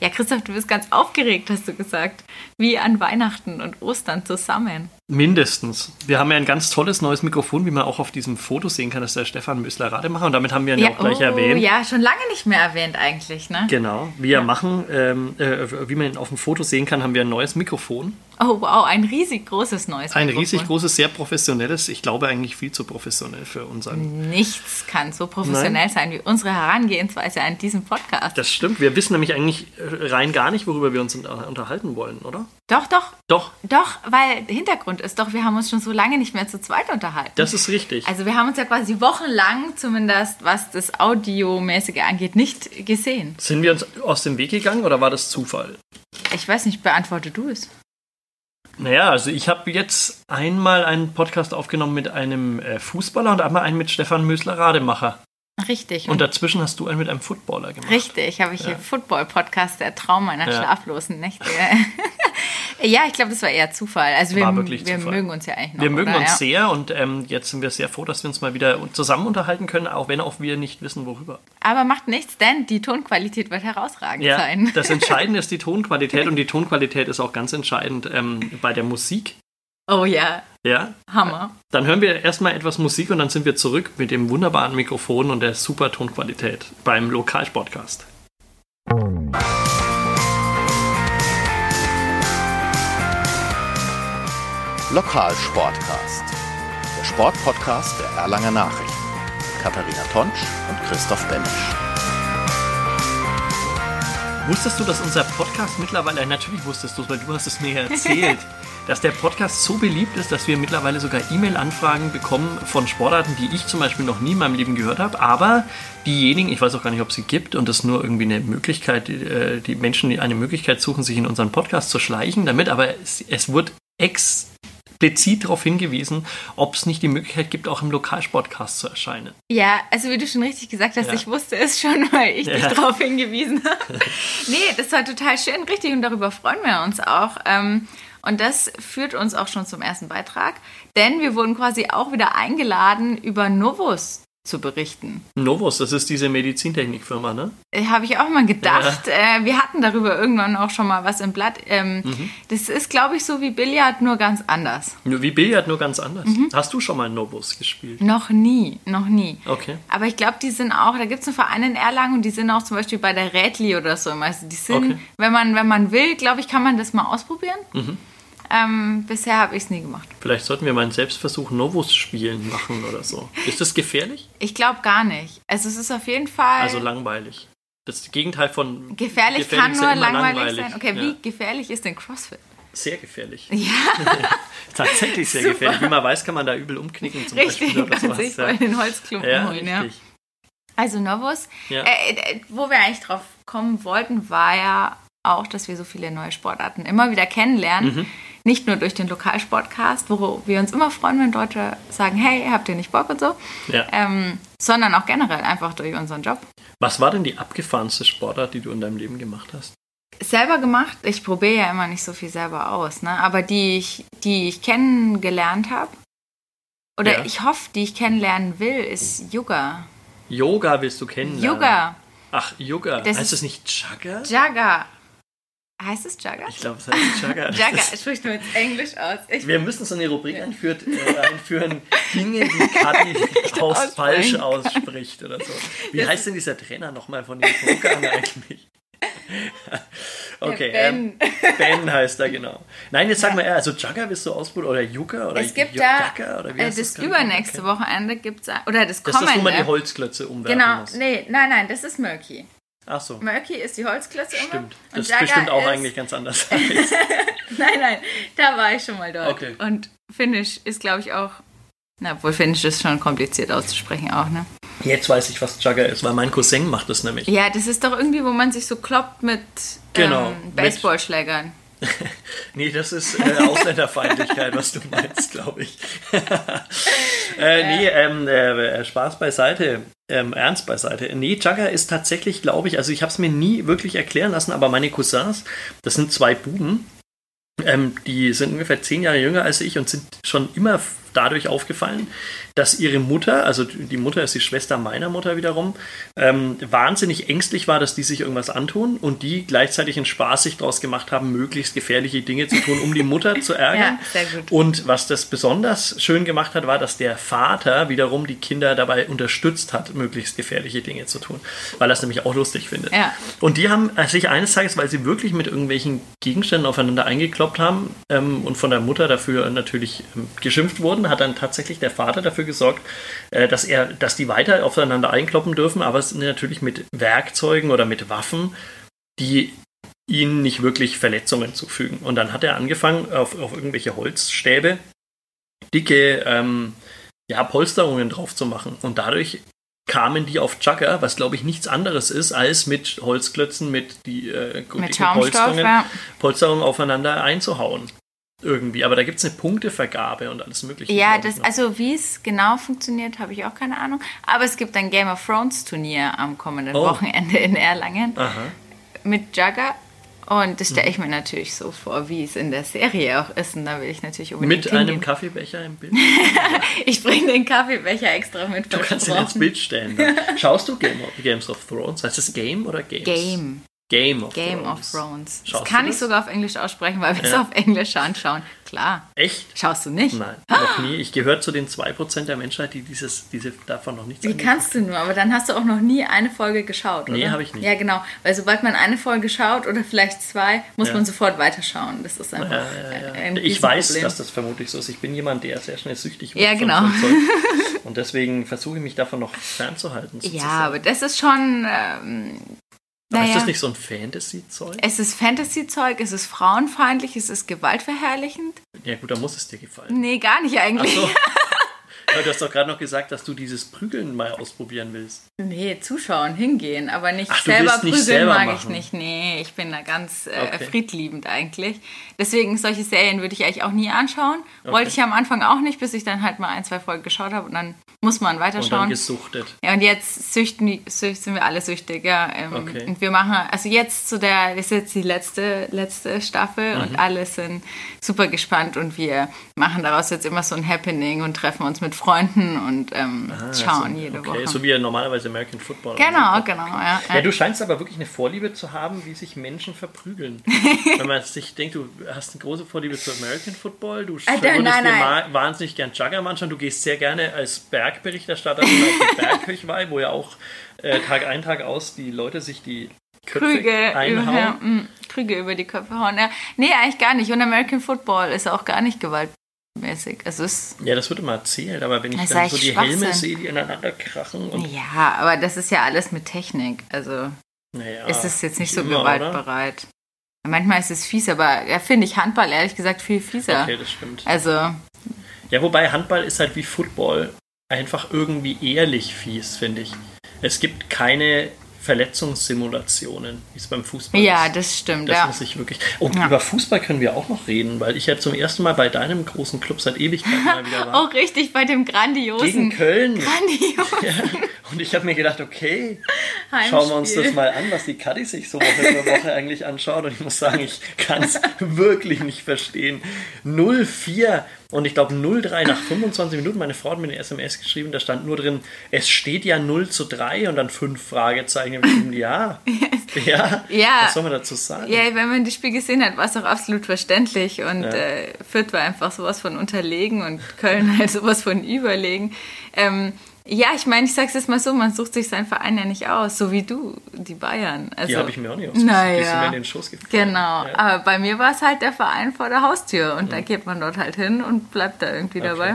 Ja, Christoph, du bist ganz aufgeregt, hast du gesagt. Wie an Weihnachten und Ostern zusammen. Mindestens. Wir haben ja ein ganz tolles neues Mikrofon, wie man auch auf diesem Foto sehen kann, das ist der Stefan Müssler Rademacher. Und damit haben wir ihn ja, auch gleich oh, erwähnt. Ja, schon lange nicht mehr erwähnt eigentlich, ne? Genau. Wir ja. machen, ähm, äh, wie man auf dem Foto sehen kann, haben wir ein neues Mikrofon. Oh, wow, ein riesig großes neues Mikrofon. Ein riesig großes, sehr professionelles. Ich glaube eigentlich viel zu professionell für unseren. Nichts kann so professionell Nein. sein wie unsere Herangehensweise an diesem Podcast. Das stimmt. Wir wissen nämlich eigentlich rein gar nicht, worüber wir uns unterhalten wollen, oder? Doch, doch. Doch. Doch, weil Hintergrund ist doch, wir haben uns schon so lange nicht mehr zu zweit unterhalten. Das ist richtig. Also wir haben uns ja quasi wochenlang, zumindest was das Audiomäßige angeht, nicht gesehen. Sind wir uns aus dem Weg gegangen oder war das Zufall? Ich weiß nicht, beantworte du es. Naja, also ich habe jetzt einmal einen Podcast aufgenommen mit einem äh, Fußballer und einmal einen mit Stefan Mösler-Rademacher. Richtig. Und dazwischen hast du einen mit einem Footballer gemacht. Richtig, habe ich ja. hier Football-Podcast, der Traum meiner ja. schlaflosen Nächte. ja, ich glaube, das war eher Zufall. Also wir, wir mögen uns ja eigentlich noch. Wir mögen oder? uns ja. sehr und ähm, jetzt sind wir sehr froh, dass wir uns mal wieder zusammen unterhalten können, auch wenn auch wir nicht wissen, worüber. Aber macht nichts, denn die Tonqualität wird herausragend ja, sein. Das Entscheidende ist die Tonqualität und die Tonqualität ist auch ganz entscheidend ähm, bei der Musik. Oh ja. Ja. Hammer. Dann hören wir erstmal etwas Musik und dann sind wir zurück mit dem wunderbaren Mikrofon und der super Tonqualität beim Lokalsportcast. Lokalsportcast. Der Sportpodcast der Erlanger Nachrichten. Katharina Tonsch und Christoph Benisch. Wusstest du, dass unser Podcast mittlerweile, natürlich wusstest du es, weil du hast es mir erzählt, dass der Podcast so beliebt ist, dass wir mittlerweile sogar E-Mail-Anfragen bekommen von Sportarten, die ich zum Beispiel noch nie in meinem Leben gehört habe. Aber diejenigen, ich weiß auch gar nicht, ob es sie gibt und das nur irgendwie eine Möglichkeit, äh, die Menschen, die eine Möglichkeit suchen, sich in unseren Podcast zu schleichen damit. Aber es, es wird explizit darauf hingewiesen, ob es nicht die Möglichkeit gibt, auch im Lokalsportcast zu erscheinen. Ja, also wie du schon richtig gesagt hast, ja. ich wusste es schon, weil ich ja. dich darauf hingewiesen habe. nee, das war total schön, richtig, und darüber freuen wir uns auch. Und das führt uns auch schon zum ersten Beitrag, denn wir wurden quasi auch wieder eingeladen, über Novus zu berichten. Novus, das ist diese Medizintechnikfirma, ne? Äh, Habe ich auch mal gedacht. Ja. Äh, wir hatten darüber irgendwann auch schon mal was im Blatt. Ähm, mhm. Das ist, glaube ich, so wie Billard, nur ganz anders. Wie Billard, nur ganz anders. Mhm. Hast du schon mal Novus gespielt? Noch nie, noch nie. Okay. Aber ich glaube, die sind auch, da gibt es einen Verein in Erlangen und die sind auch zum Beispiel bei der Rädli oder so. Also die sind, okay. wenn, man, wenn man will, glaube ich, kann man das mal ausprobieren. Mhm. Ähm, bisher habe ich es nie gemacht. Vielleicht sollten wir mal einen Selbstversuch Novus spielen machen oder so. Ist das gefährlich? Ich glaube gar nicht. Also es ist auf jeden Fall. Also langweilig. Das Gegenteil von. Gefährlich, gefährlich kann nur langweilig, langweilig, sein. Okay, ja. wie gefährlich ist denn CrossFit? Sehr gefährlich. Ja. Tatsächlich sehr Super. gefährlich. Wie man weiß, kann man da übel umknicken zum richtig, Beispiel. Richtig, sich ja. den Holzklumpen ja, holen. Ja. Also Novus, ja. äh, äh, wo wir eigentlich drauf kommen wollten, war ja auch, dass wir so viele neue Sportarten immer wieder kennenlernen. Mhm. Nicht nur durch den Lokalsportcast, wo wir uns immer freuen, wenn Leute sagen, hey, habt ihr nicht Bock und so, ja. ähm, sondern auch generell einfach durch unseren Job. Was war denn die abgefahrenste Sportart, die du in deinem Leben gemacht hast? Selber gemacht, ich probiere ja immer nicht so viel selber aus, ne? aber die ich, die ich kennengelernt habe, oder ja. ich hoffe, die ich kennenlernen will, ist Yoga. Yoga willst du kennenlernen? Yoga. Ach, Yoga. Das heißt das nicht Jagger? Jagger. Heißt es Jagger? Ich glaube, es heißt Jagger. Jagger, spricht nur jetzt Englisch aus. Ich Wir müssen so eine Rubrik ja. einführt, äh, einführen, Dinge, die Kadi aus falsch ausspricht oder so. Wie das heißt denn dieser Trainer nochmal von den Pokalen eigentlich? okay, ben. Ähm, ben heißt er, genau. Nein, jetzt sag mal eher, also Jagger wirst du ausprobieren oder Yucca oder Es gibt da, oder wie äh, das, das übernächste okay. Wochenende gibt es, oder das kommende. Das ist, wo man die Holzklötze umwerfen genau, muss. Genau, nee, nein, nein, das ist Murky. Ach so. Murky ist die Holzklötze Stimmt. Immer. Das ist bestimmt auch ist eigentlich ganz anders. nein, nein, da war ich schon mal dort. Okay. Und Finnish ist, glaube ich, auch. Na, obwohl Finnish ist schon kompliziert auszusprechen auch, ne? Jetzt weiß ich, was Jugger ist, weil mein Cousin macht das nämlich. Ja, das ist doch irgendwie, wo man sich so kloppt mit genau, ähm, Baseballschlägern. nee, das ist äh, Ausländerfeindlichkeit, was du meinst, glaube ich. äh, nee, ähm, äh, Spaß beiseite, ähm, Ernst beiseite. Nee, Jugger ist tatsächlich, glaube ich, also ich habe es mir nie wirklich erklären lassen, aber meine Cousins, das sind zwei Buben, ähm, die sind ungefähr zehn Jahre jünger als ich und sind schon immer dadurch aufgefallen, dass ihre Mutter, also die Mutter ist die Schwester meiner Mutter wiederum, ähm, wahnsinnig ängstlich war, dass die sich irgendwas antun und die gleichzeitig einen Spaß sich daraus gemacht haben, möglichst gefährliche Dinge zu tun, um die Mutter zu ärgern. Ja. Und was das besonders schön gemacht hat, war, dass der Vater wiederum die Kinder dabei unterstützt hat, möglichst gefährliche Dinge zu tun, weil er es nämlich auch lustig findet. Ja. Und die haben sich eines Tages, weil sie wirklich mit irgendwelchen Gegenständen aufeinander eingekloppt haben ähm, und von der Mutter dafür natürlich ähm, geschimpft wurden, hat dann tatsächlich der Vater dafür gesorgt, äh, dass er, dass die weiter aufeinander einkloppen dürfen, aber es natürlich mit Werkzeugen oder mit Waffen, die ihnen nicht wirklich Verletzungen zufügen. Und dann hat er angefangen, auf, auf irgendwelche Holzstäbe dicke ähm, ja, Polsterungen drauf zu machen. Und dadurch kamen die auf Chugger, was glaube ich nichts anderes ist, als mit Holzklötzen, mit die äh, mit Polsterungen, ja. Polsterungen aufeinander einzuhauen irgendwie. Aber da gibt es eine Punktevergabe und alles Mögliche. Ja, das, also wie es genau funktioniert, habe ich auch keine Ahnung. Aber es gibt ein Game of Thrones Turnier am kommenden oh. Wochenende in Erlangen Aha. mit Jugger. Und das stelle ich mir natürlich so vor, wie es in der Serie auch ist. Und da will ich natürlich unbedingt Mit hingehen. einem Kaffeebecher im Bild? ich bringe den Kaffeebecher extra mit. Du kannst ihn ins Bild stellen. Schaust du Game of, Games of Thrones? Heißt es Game oder Games? Game. Game of Game Thrones. Of Thrones. das kann ich sogar auf Englisch aussprechen, weil wir es auf Englisch anschauen. Klar. Echt? Schaust du nicht? Nein, noch nie. Ich gehöre zu den 2% der Menschheit, die dieses, diese davon noch nichts Wie kannst du nur? Aber dann hast du auch noch nie eine Folge geschaut, oder? Nee, habe ich nicht. Ja, genau. Weil sobald man eine Folge schaut oder vielleicht zwei, muss ja. man sofort weiterschauen. Das ist einfach ja, ja, ein Ich weiß, Problem. dass das vermutlich so ist. Ich bin jemand, der sehr schnell süchtig wird. Ja, genau. Und deswegen versuche ich mich davon noch fernzuhalten. Sozusagen. Ja, aber das ist schon... Ähm, naja, ist das nicht so ein Fantasy-Zeug? Es ist Fantasy-Zeug, es ist frauenfeindlich, es ist gewaltverherrlichend. Ja gut, dann muss es dir gefallen. Nee, gar nicht eigentlich. Ach so. Ja, du hast doch gerade noch gesagt, dass du dieses Prügeln mal ausprobieren willst. Nee, zuschauen, hingehen, aber nicht Ach, selber prügeln nicht selber mag machen. ich nicht. Nee, ich bin da ganz äh, okay. friedliebend eigentlich. Deswegen solche Serien würde ich eigentlich auch nie anschauen. Okay. Wollte ich am Anfang auch nicht, bis ich dann halt mal ein, zwei Folgen geschaut habe und dann muss man weiterschauen. Und dann gesuchtet. Ja, und jetzt süchten, sind wir alle süchtig, ja. Ähm, okay. Und wir machen, also jetzt zu der, das ist jetzt die letzte, letzte Staffel mhm. und alle sind super gespannt und wir machen daraus jetzt immer so ein Happening und treffen uns mit Freunden und ähm, ah, schauen so, jede okay. Woche. So wie normalerweise American Football. Genau, genau, ja. Ja, du scheinst aber wirklich eine Vorliebe zu haben, wie sich Menschen verprügeln. Wenn man sich denkt, du hast eine große Vorliebe zu American Football, du äh, würdest nein, dir wahnsinnig gern Jugger anschauen, du gehst sehr gerne als Bergberichterstatter auf die Bergkirchweih, wo ja auch äh, Tag ein, Tag aus die Leute sich die Köpfe Krüge einhauen. Über, mm, Krüge über die Köpfe hauen. Ja. Nee, eigentlich gar nicht. Und American Football ist auch gar nicht Gewalt mäßig. Also es ja, das wird immer erzählt, aber wenn ich dann so die Helme sehe, die ineinander krachen. Ja, aber das ist ja alles mit Technik. Also naja, ist es jetzt nicht so immer, gewaltbereit. Oder? Manchmal ist es fies, aber ja, finde ich Handball ehrlich gesagt viel fieser. Okay, das stimmt. Also. Ja, wobei Handball ist halt wie Football einfach irgendwie ehrlich fies, finde ich. Es gibt keine Verletzungssimulationen, wie es beim Fußball ja, ist. Ja, das stimmt. Das ja. muss ich wirklich. Und ja. über Fußball können wir auch noch reden, weil ich ja zum ersten Mal bei deinem großen Club seit Ewigkeiten mal wieder war. Auch richtig bei dem grandiosen. Gegen Köln. Grandios. Ja. Und ich habe mir gedacht, okay, Heimspiel. schauen wir uns das mal an, was die Kaddi sich so Woche für Woche eigentlich anschaut. Und ich muss sagen, ich kann es wirklich nicht verstehen. 0-4 und ich glaube 0-3 nach 25 Minuten. Meine Frau hat mir eine SMS geschrieben, da stand nur drin, es steht ja 0 zu 3 und dann fünf Fragezeichen. Ja, ja, ja, was soll man dazu sagen? Ja, wenn man das Spiel gesehen hat, war es auch absolut verständlich. Und ja. äh, Fürth war einfach sowas von unterlegen und Köln halt sowas von überlegen. Ähm, ja, ich meine, ich sag's jetzt mal so, man sucht sich seinen Verein ja nicht aus, so wie du, die Bayern. Also, die habe ich mir auch nicht ausgesucht, naja, die sind mir in den Schoß gefallen. Genau, ja. aber bei mir war es halt der Verein vor der Haustür und mhm. da geht man dort halt hin und bleibt da irgendwie okay. dabei.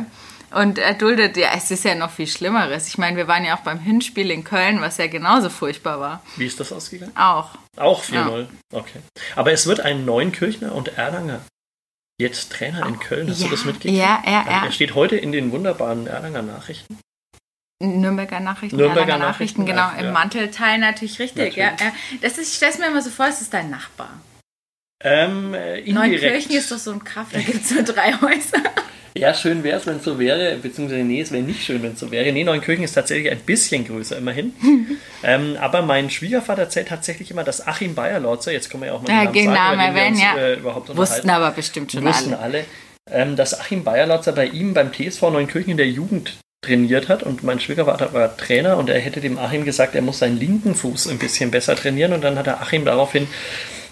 Und erduldet, ja, es ist ja noch viel Schlimmeres. Ich meine, wir waren ja auch beim Hinspiel in Köln, was ja genauso furchtbar war. Wie ist das ausgegangen? Auch. Auch 4-0, ja. okay. Aber es wird ein Neunkirchner und Erlanger jetzt Trainer in Köln. Hast ja, du das mitgekriegt? Ja, ja, ja. Er steht heute in den wunderbaren Erlanger Nachrichten. Nürnberger Nachrichten, Nürnberger Nachrichten, Nachrichten, genau, ja. im Mantelteil natürlich richtig. Natürlich. Ja, ja. Das ist, ich stelle es mir immer so vor, es ist dein Nachbar. Ähm, äh, Neunkirchen ist doch so ein Kaff, da gibt es nur drei Häuser. Ja, schön wäre es, wenn es so wäre, beziehungsweise nee, es wäre nicht schön, wenn es so wäre. Nee, Neunkirchen ist tatsächlich ein bisschen größer, immerhin. ähm, aber mein Schwiegervater erzählt tatsächlich immer, dass Achim Bayerlotzer, jetzt kommen wir ja auch mal ja, den Namen sagen, erwähnen, ja. Äh, überhaupt Wussten aber bestimmt schon Wussten alle. alle ähm, dass Achim Bayerlotzer bei ihm beim TSV Neunkirchen in der Jugend trainiert hat und mein Schwiegervater war Trainer und er hätte dem Achim gesagt, er muss seinen linken Fuß ein bisschen besser trainieren und dann hat der Achim daraufhin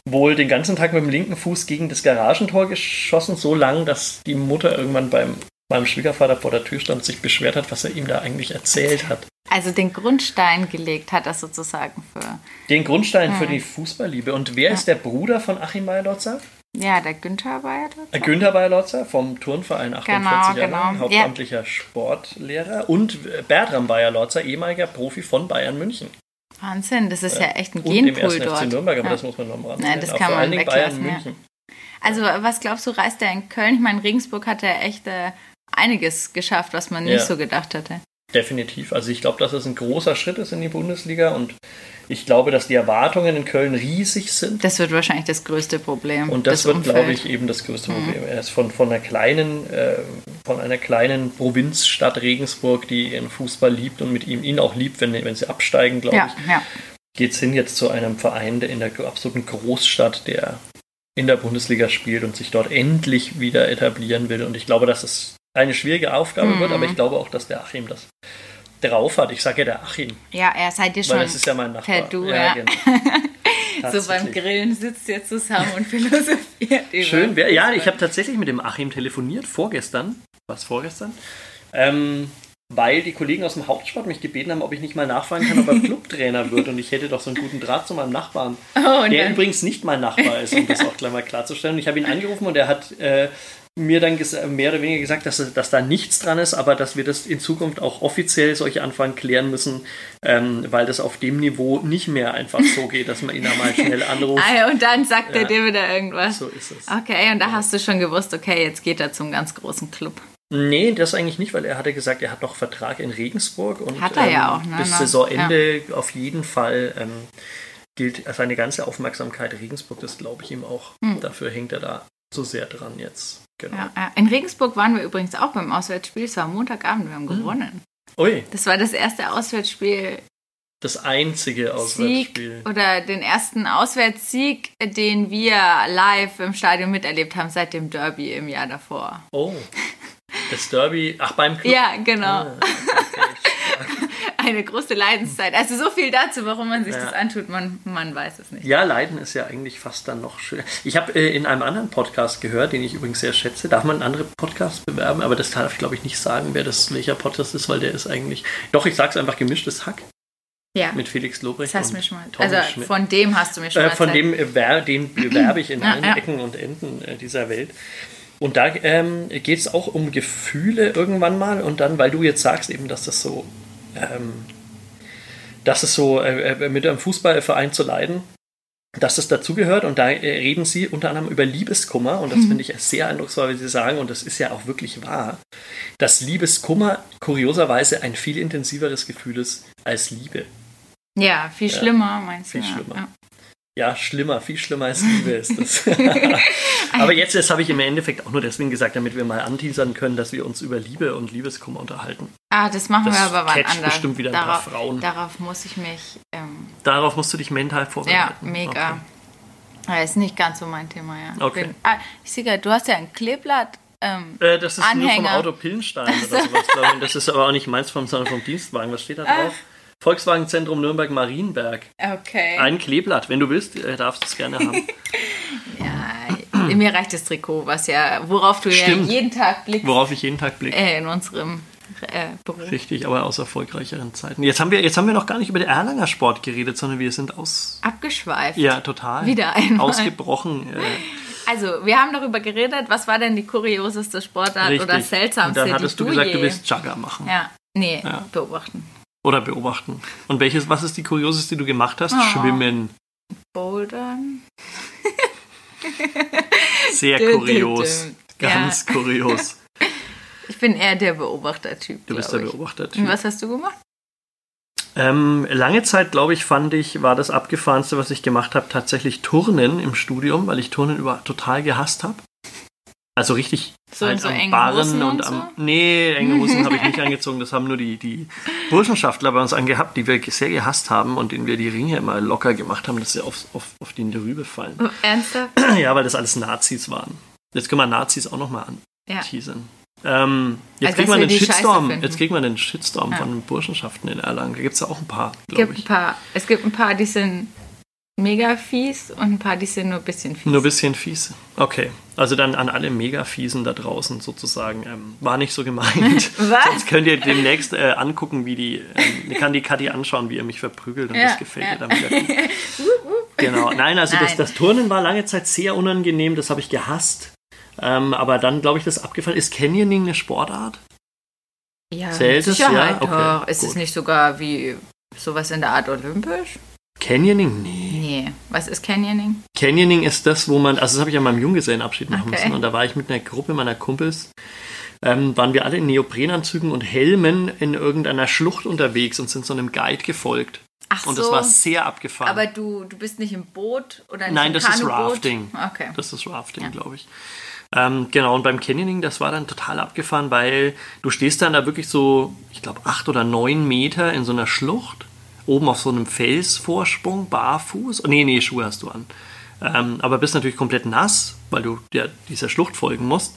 wohl den ganzen Tag mit dem linken Fuß gegen das Garagentor geschossen, so lang, dass die Mutter irgendwann beim meinem Schwiegervater vor der Tür stand und sich beschwert hat, was er ihm da eigentlich erzählt hat. Also den Grundstein gelegt hat er sozusagen für. Den Grundstein hm. für die Fußballliebe. Und wer ja. ist der Bruder von Achim Bayerlotzer? Ja, der Günther Bayerlotzer. Günther Bayerlotzer vom Turnverein 48 genau, Jahre, genau. hauptamtlicher ja. Sportlehrer. Und Bertram Bayerlotzer, ehemaliger Profi von Bayern München. Wahnsinn, das ist ja echt ein und Genpool dort. FC Nürnberg, aber ja. das muss man noch mal Nein, das kann man weglassen, Bayern München. Also, was glaubst du, reist er in Köln? Ich meine, Regensburg hat er echt äh, einiges geschafft, was man nicht so gedacht hätte. Definitiv. Also ich glaube, dass es ein großer Schritt ist in die Bundesliga und ich glaube, dass die Erwartungen in Köln riesig sind. Das wird wahrscheinlich das größte Problem. Und das, das wird, Umfeld. glaube ich, eben das größte mhm. Problem. Er ist von, von, einer kleinen, äh, von einer kleinen Provinzstadt Regensburg, die ihren Fußball liebt und mit ihm ihn auch liebt, wenn, wenn sie absteigen, glaube ja, ich. Ja. Geht es hin jetzt zu einem Verein der in der absoluten Großstadt, der in der Bundesliga spielt und sich dort endlich wieder etablieren will. Und ich glaube, dass es eine schwierige Aufgabe mhm. wird, aber ich glaube auch, dass der Achim das drauf hat. Ich sage ja der Achim. Ja, er seid ihr schon. Weil das ist ja mein Nachbar. Per Du, ja. ja. Genau. so beim Grillen sitzt ihr zusammen und philosophiert. Schön. Ja, ich habe tatsächlich mit dem Achim telefoniert, vorgestern. Was vorgestern? Ähm, weil die Kollegen aus dem Hauptsport mich gebeten haben, ob ich nicht mal nachfragen kann, ob er Clubtrainer wird und ich hätte doch so einen guten Draht zu meinem Nachbarn, oh, der übrigens nicht mein Nachbar ist, um das auch gleich mal klarzustellen. Und ich habe ihn angerufen und er hat äh, mir dann mehr oder weniger gesagt, dass, dass da nichts dran ist, aber dass wir das in Zukunft auch offiziell solche Anfragen klären müssen, ähm, weil das auf dem Niveau nicht mehr einfach so geht, dass man ihn einmal schnell anruft. ah, ja, und dann sagt ja, er dir wieder irgendwas. So ist es. Okay, und da hast du schon gewusst, okay, jetzt geht er zum ganz großen Club. Nee, das eigentlich nicht, weil er hatte gesagt, er hat noch Vertrag in Regensburg und hat er ja ähm, auch, ne? bis Saisonende ja. auf jeden Fall ähm, gilt seine ganze Aufmerksamkeit. Regensburg, das glaube ich ihm auch. Hm. Dafür hängt er da so sehr dran jetzt. Genau. Ja, in Regensburg waren wir übrigens auch beim Auswärtsspiel. Es war Montagabend, wir haben hm. gewonnen. Ui. Das war das erste Auswärtsspiel. Das einzige Auswärtsspiel. Sieg oder den ersten Auswärtssieg, den wir live im Stadion miterlebt haben seit dem Derby im Jahr davor. Oh. Das Derby, ach beim Club? Ja, genau. Ah, okay. Eine große Leidenszeit. Also so viel dazu, warum man sich ja. das antut, man, man weiß es nicht. Ja, Leiden ist ja eigentlich fast dann noch schön. Ich habe äh, in einem anderen Podcast gehört, den ich übrigens sehr schätze. Darf man einen anderen Podcast bewerben? Aber das darf ich, glaube ich, nicht sagen, wer das, welcher Podcast ist, weil der ist eigentlich. Doch, ich sage es einfach gemischtes Hack. Ja. Mit Felix Lobrecht. Das hast du mir schon mal. Also Schmidt. von dem hast du mir schon äh, mal. Von dem, äh, den bewerbe ich in ja, allen ja. Ecken und Enden äh, dieser Welt. Und da ähm, geht es auch um Gefühle irgendwann mal und dann, weil du jetzt sagst eben, dass das so, ähm, dass es so äh, äh mit einem Fußballverein zu leiden, dass das dazugehört und da äh, reden sie unter anderem über Liebeskummer und das mhm. finde ich sehr eindrucksvoll, wie sie sagen und das ist ja auch wirklich wahr, dass Liebeskummer kurioserweise ein viel intensiveres Gefühl ist als Liebe. Ja, viel schlimmer, meinst du? Viel schlimmer. Ja. Ja, schlimmer, viel schlimmer als Liebe ist das. Aber jetzt, das habe ich im Endeffekt auch nur deswegen gesagt, damit wir mal anteasern können, dass wir uns über Liebe und Liebeskummer unterhalten. Ah, das machen das wir aber wann anders. bestimmt wieder darauf, ein paar Frauen. Darauf muss ich mich... Ähm, darauf musst du dich mental vorbereiten. Ja, mega. Okay. Das ist nicht ganz so mein Thema, ja. Okay. Bin, ah, ich sehe gerade, du hast ja ein Kleeblatt ähm, äh, das ist Anhänger. nur vom Auto Pillenstein oder sowas, glaube ich. Das ist aber auch nicht meins, sondern vom Dienstwagen. Was steht da drauf? Volkswagen-Zentrum Nürnberg-Marienberg. Okay. Ein Kleeblatt, wenn du willst, äh, darfst du es gerne haben. ja, mir reicht das Trikot, was ja, worauf du Stimmt. ja jeden Tag blickst. Worauf ich jeden Tag blicke. Äh, in unserem äh, Beruf. Richtig, aber aus erfolgreicheren Zeiten. Jetzt haben, wir, jetzt haben wir noch gar nicht über den Erlanger Sport geredet, sondern wir sind aus... Abgeschweift. Ja, total. Wieder einmal. Ausgebrochen. Äh, also, wir haben darüber geredet, was war denn die kurioseste Sportart Richtig. oder seltsamste, Und dann hattest du gesagt, je... du willst Jugger machen. Ja, nee, ja. beobachten. Oder beobachten. Und welches, was ist die kurioseste, die du gemacht hast? Oh. Schwimmen. Bouldern. Sehr kurios. Ganz ja. kurios. Ich bin eher der Beobachtertyp. Du bist der Beobachtertyp. Und was hast du gemacht? Ähm, lange Zeit, glaube ich, fand ich, war das abgefahrenste, was ich gemacht habe, tatsächlich Turnen im Studium, weil ich Turnen über total gehasst habe. Also richtig so, halt so am Barren und, und am. So? Nee, enge Hosen habe ich nicht angezogen. Das haben nur die, die Burschenschaftler bei uns angehabt, die wir sehr gehasst haben und denen wir die Ringe immer locker gemacht haben, dass sie auf, auf, auf die Rübe fallen. Oh, ernsthaft? Ja, weil das alles Nazis waren. Jetzt können wir Nazis auch nochmal an, ja. teasern. Ähm, jetzt, also, kriegt man einen Shitstorm, jetzt kriegt man einen Shitstorm ja. von Burschenschaften in Erlangen. Da gibt es ja auch ein paar, glaube ich. Ein paar, es gibt ein paar, die sind mega fies und ein paar, die sind nur ein bisschen fies. Nur ein bisschen fies. Okay. Also dann an alle mega fiesen da draußen sozusagen. Ähm, war nicht so gemeint. Was? Sonst könnt ihr demnächst äh, angucken, wie die. Ähm, kann die Kathi anschauen, wie ihr mich verprügelt und ja, das gefällt ja. ihr dann wieder. genau. Nein, also Nein. Das, das Turnen war lange Zeit sehr unangenehm, das habe ich gehasst. Ähm, aber dann, glaube ich, das abgefallen. Ist Canyoning eine Sportart? Ja, Zählt Sicherheit. Es, ja? Okay, ist gut. es nicht sogar wie sowas in der Art olympisch? Canyoning? Nee. Nee. Was ist Canyoning? Canyoning ist das, wo man, also das habe ich an meinem Junggesellenabschied machen okay. müssen. Und da war ich mit einer Gruppe meiner Kumpels, ähm, waren wir alle in Neoprenanzügen und Helmen in irgendeiner Schlucht unterwegs und sind so einem Guide gefolgt. Ach und das war sehr abgefahren. Aber du, du bist nicht im Boot oder nicht Nein, das ist Rafting. Okay. Das ist Rafting, ja. glaube ich. Ähm, genau, und beim Canyoning, das war dann total abgefahren, weil du stehst dann da wirklich so, ich glaube, acht oder neun Meter in so einer Schlucht oben auf so einem Felsvorsprung, barfuß. Oh, nee, nee, Schuhe hast du an. Ähm, aber bist natürlich komplett nass, weil du ja, dieser Schlucht folgen musst.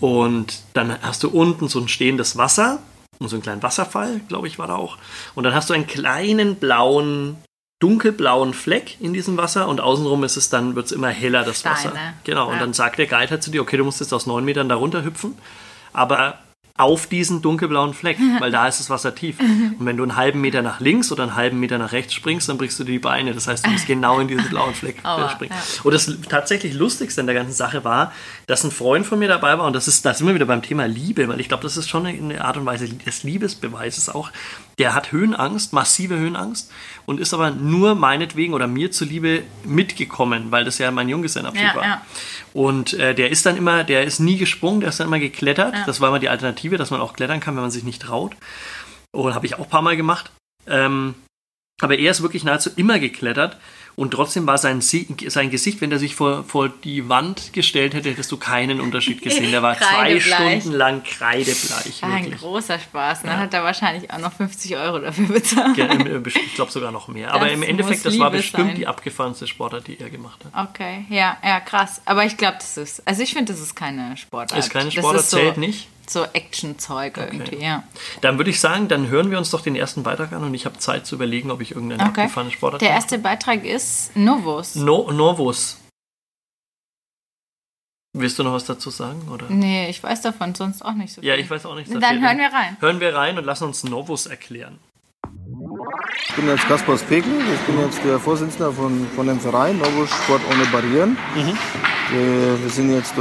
Und dann hast du unten so ein stehendes Wasser und so einen kleinen Wasserfall, glaube ich, war da auch. Und dann hast du einen kleinen blauen, dunkelblauen Fleck in diesem Wasser und außenrum ist es dann, wird es immer heller, das Steine. Wasser. Genau. Ja. Und dann sagt der Guide halt zu dir, okay, du musst jetzt aus neun Metern da runter hüpfen. Aber auf diesen dunkelblauen Fleck, weil da ist das Wasser tief. Und wenn du einen halben Meter nach links oder einen halben Meter nach rechts springst, dann brichst du dir die Beine. Das heißt, du musst genau in diesen blauen Fleck Aua, springen. Ja. Und das tatsächlich Lustigste an der ganzen Sache war, dass ein Freund von mir dabei war und das ist, da sind wir wieder beim Thema Liebe, weil ich glaube, das ist schon eine Art und Weise des Liebesbeweises auch. Der hat Höhenangst, massive Höhenangst und ist aber nur meinetwegen oder mir zuliebe mitgekommen, weil das ja mein Junggesellenabschied ja, war. Ja. Und äh, der ist dann immer, der ist nie gesprungen, der ist dann immer geklettert. Ja. Das war immer die Alternative, dass man auch klettern kann, wenn man sich nicht traut. Und habe ich auch ein paar Mal gemacht. Ähm, aber er ist wirklich nahezu immer geklettert und trotzdem war sein, sein Gesicht, wenn er sich vor, vor die Wand gestellt hätte, hättest du keinen Unterschied gesehen. Der war zwei Stunden lang kreidebleich. War ein großer Spaß. Dann ja. hat er wahrscheinlich auch noch 50 Euro dafür bezahlt. Ja, ich glaube sogar noch mehr. Das Aber im Endeffekt, das war bestimmt sein. die abgefahrenste Sportart, die er gemacht hat. Okay, ja, ja, krass. Aber ich glaube, das ist, also ich finde, das ist keine Sportart. Ist keine Sportart, ist so, zählt nicht? So Action-Zeug okay. irgendwie, ja. Dann würde ich sagen, dann hören wir uns doch den ersten Beitrag an und ich habe Zeit zu überlegen, ob ich irgendeine okay. abgefahrene Sportart Der erste Beitrag ist Novus. No, Novus. Willst du noch was dazu sagen? Oder? Nee, ich weiß davon sonst auch nicht so viel. Ja, ich weiß auch nicht so Dann viel. hören wir rein. Hören wir rein und lassen uns Novus erklären. Ich bin jetzt Kaspar Spekel, ich bin jetzt der Vorsitzende von, von dem Verein Novus Sport ohne Barrieren. Mhm. Wir, wir, sind jetzt äh,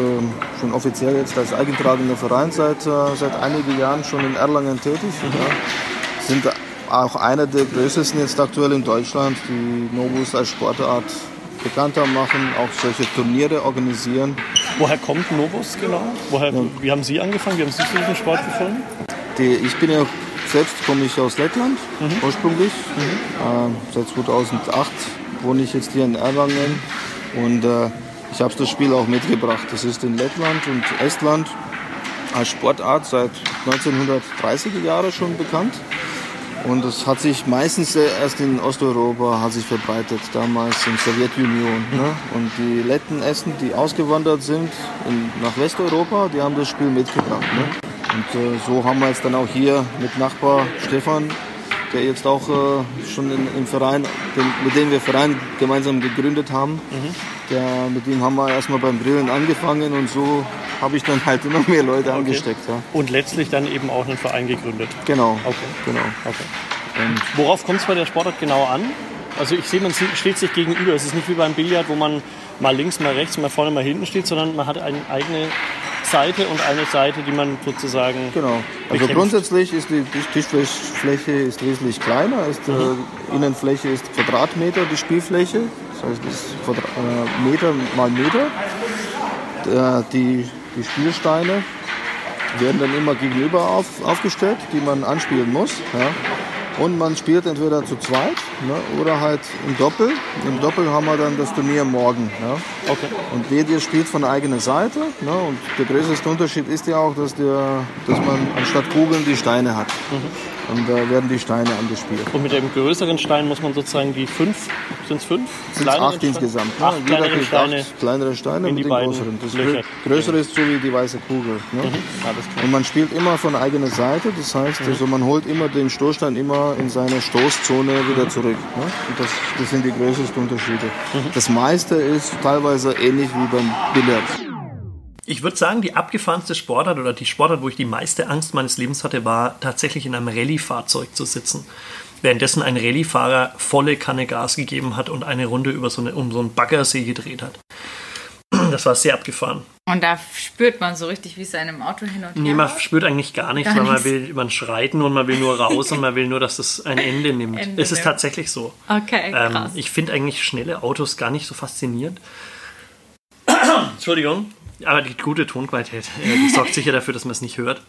schon offiziell jetzt als eingetragener Verein seit, äh, seit einigen Jahren schon in Erlangen tätig. Mhm. Ja. Sind auch einer der größten jetzt aktuell in Deutschland, die Novus als Sportart bekannter machen, auch solche Turniere organisieren. Woher kommt Novus genau? Woher, ja. Wie haben Sie angefangen? Wie haben Sie zu diesem Sport gefunden? Die, ich bin ja selbst komme ich aus Lettland mhm. ursprünglich. Mhm. Äh, seit 2008 wohne ich jetzt hier in Erlangen und äh, ich habe das Spiel auch mitgebracht. Das ist in Lettland und Estland als Sportart seit 1930er Jahren schon bekannt. Und das hat sich meistens erst in Osteuropa hat sich verbreitet, damals in Sowjetunion. Ne? Und die Letten, Esten, die ausgewandert sind in, nach Westeuropa, die haben das Spiel mitgebracht. Ne? Und äh, so haben wir jetzt dann auch hier mit Nachbar Stefan der jetzt auch äh, schon in, im Verein, den, mit dem wir Verein gemeinsam gegründet haben. Mhm. Der, mit dem haben wir erstmal beim Brillen angefangen und so habe ich dann halt immer mehr Leute okay. angesteckt. Ja. Und letztlich dann eben auch einen Verein gegründet. Genau. Okay. genau. Okay. Und Worauf kommt es bei der Sportart genau an? Also ich sehe, man steht sich gegenüber. Es ist nicht wie beim Billard, wo man mal links, mal rechts, mal vorne, mal hinten steht, sondern man hat eine eigene Seite und eine Seite, die man sozusagen. Genau. Also bekämpft. grundsätzlich ist die Tischfläche ist wesentlich kleiner. Ist, äh, mhm. äh, Innenfläche ist Quadratmeter die Spielfläche. Das heißt, das ist Quadrat, äh, Meter mal Meter. Äh, die, die Spielsteine werden dann immer gegenüber auf, aufgestellt, die man anspielen muss. Ja. Und man spielt entweder zu zweit ne, oder halt im Doppel. Im Doppel haben wir dann das Turnier morgen. Ja. Okay. Und jeder spielt von der eigenen Seite. Ne, und der größte Unterschied ist ja auch, dass, der, dass man anstatt Kugeln die Steine hat. Mhm. Und da werden die Steine angespielt. Und mit dem größeren Stein muss man sozusagen die fünf, sind es fünf? Sind acht insgesamt. Acht Jeder kleinere kriegt Steine acht kleinere Steine in mit die den größeren. Das Löcher. größere ist so wie die weiße Kugel. Ne? Mhm. Und man spielt immer von eigener Seite, das heißt, also man holt immer den Stoßstein immer in seine Stoßzone wieder zurück. Ne? Und das, das sind die größten Unterschiede. Das meiste ist teilweise ähnlich wie beim Billard. Ich würde sagen, die abgefahrenste Sportart oder die Sportart, wo ich die meiste Angst meines Lebens hatte, war tatsächlich in einem Rallye-Fahrzeug zu sitzen. Währenddessen ein Rallye-Fahrer volle Kanne Gas gegeben hat und eine Runde über so eine, um so einen Baggersee gedreht hat. Das war sehr abgefahren. Und da spürt man so richtig, wie es einem Auto hin und her Nee, man spürt eigentlich gar nichts, Gar weil man will, man schreit nur und man will nur raus und man will nur, dass das ein Ende nimmt. Ende es ist nimmt. tatsächlich so. Okay, Ähm, krass. ich finde eigentlich schnelle Autos gar nicht so faszinierend. Entschuldigung, aber die gute Tonqualität äh, die sorgt sicher dafür, dass man es nicht hört.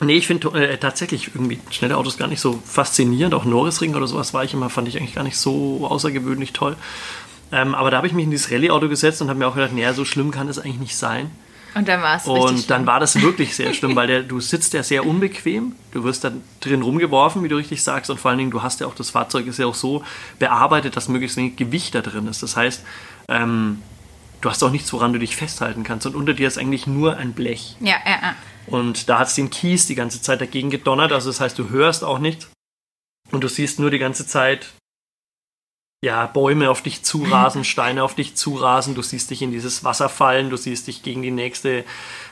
Nee, ich finde äh, tatsächlich irgendwie schnelle Autos gar nicht so faszinierend. Auch Norrisring oder sowas war ich immer, fand ich eigentlich gar nicht so außergewöhnlich toll. Ähm, aber da habe ich mich in dieses Rallye-Auto gesetzt und habe mir auch gedacht, naja, so schlimm kann es eigentlich nicht sein. und dann war es Und dann war das wirklich sehr schlimm, weil der, du sitzt ja sehr unbequem, du wirst da drin rumgeworfen, wie du richtig sagst, und vor allen Dingen, du hast ja auch, das Fahrzeug ist ja auch so bearbeitet, dass möglichst wenig Gewicht da drin ist. Das heißt, ähm, du hast auch nichts, woran du dich festhalten kannst. Und unter dir ist eigentlich nur ein Blech. Ja, ja, ja. Und da hat es den Kies die ganze Zeit dagegen gedonnert, also das heißt, du hörst auch nichts. Und du siehst nur die ganze Zeit ja, Bäume auf dich zurasen, Steine auf dich zurasen, du siehst dich in dieses Wasser fallen, du siehst dich gegen die nächste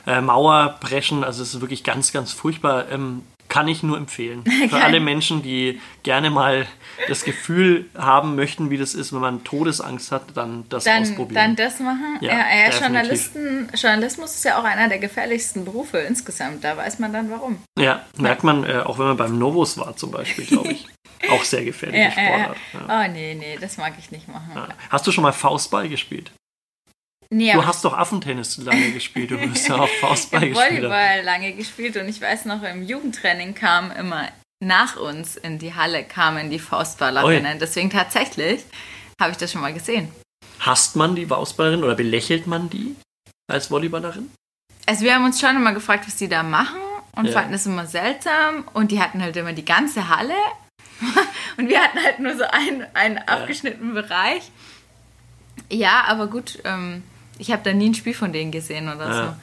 äh, Mauer preschen. Also es ist wirklich ganz, ganz furchtbar. Ähm, kann ich nur empfehlen. Für alle Menschen, die gerne mal das Gefühl haben möchten, wie das ist, wenn man Todesangst hat, dann das Dann, ausprobieren. dann das machen. Ja, Ja, ja. Journalisten, Journalismus ist ja auch einer der gefährlichsten Berufe insgesamt. Da weiß man dann warum. ja, merkt man, äh, auch wenn man beim Novus war zum Beispiel, glaube ich. Auch sehr gefährliche Ja. Sportart. Oh nee, nee, das mag ich nicht machen. Hast du schon mal Faustball gespielt? Nee, Du hast doch Affentennis lange gespielt, du bist ja auch ich Faustball habe gespielt. Volleyball lange gespielt und ich weiß noch, im Jugendtraining kam immer nach uns in die Halle kamen die Faustballerinnen. Ui. Deswegen tatsächlich habe ich das schon mal gesehen. Hasst man die Faustballerin oder belächelt man die als Volleyballerin? Also wir haben uns schon immer gefragt, was die da machen und Ja. fanden es immer seltsam und die hatten halt immer die ganze Halle und wir hatten halt nur so einen, einen abgeschnittenen Bereich. Ja, aber gut, ähm, ich habe da nie ein Spiel von denen gesehen oder Ja. so.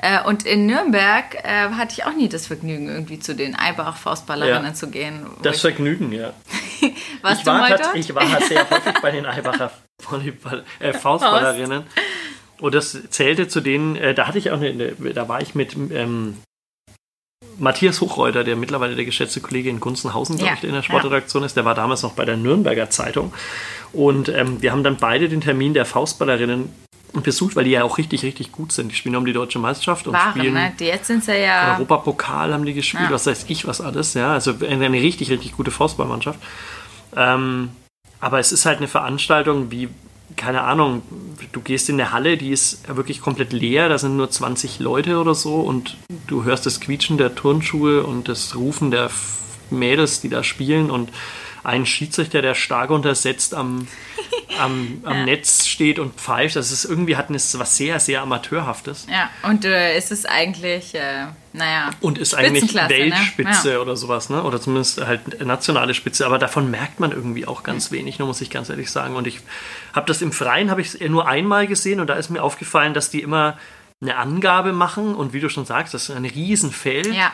Äh, und in Nürnberg äh, hatte ich auch nie das Vergnügen, irgendwie zu den Eibach-Faustballerinnen Ja. zu gehen. Das Vergnügen, ja. warst ich, du war mal dort? ich war sehr häufig bei den Eibacher äh, Faustballerinnen. Und das zählte zu denen, äh, da hatte ich auch eine, eine da war ich mit ähm, Matthias Hochreuter, der mittlerweile der geschätzte Kollege in Gunzenhausen, Ja, ich, in der Sportredaktion ist, der war damals noch bei der Nürnberger Zeitung. Und ähm, wir haben dann beide den Termin der Faustballerinnen besucht, weil die ja auch richtig, richtig gut sind. Die spielen um die deutsche Meisterschaft und Waren, spielen ne? Die jetzt sind sie ja. Europapokal haben die gespielt, Ja. was weiß ich, was alles, ja. Also eine, richtig, richtig gute Faustballmannschaft. Ähm, aber es ist halt eine Veranstaltung wie, keine Ahnung, du gehst in eine Halle, die ist wirklich komplett leer, da sind nur 20 Leute oder so und du hörst das Quietschen der Turnschuhe und das Rufen der Mädels, die da spielen und ein Schiedsrichter, der stark untersetzt am, am, am Netz steht und pfeift. Das ist irgendwie hat es was sehr, sehr Amateurhaftes. Ja, und äh, es ist eigentlich, äh, naja. Und ist eigentlich ne? Weltspitze Ja. oder sowas, ne? Oder zumindest halt nationale Spitze. Aber davon merkt man irgendwie auch ganz wenig, ne, muss ich ganz ehrlich sagen. Und ich habe das im Freien habe ich nur einmal gesehen und da ist mir aufgefallen, dass die immer eine Angabe machen und wie du schon sagst, das ist ein Riesenfeld. Ja.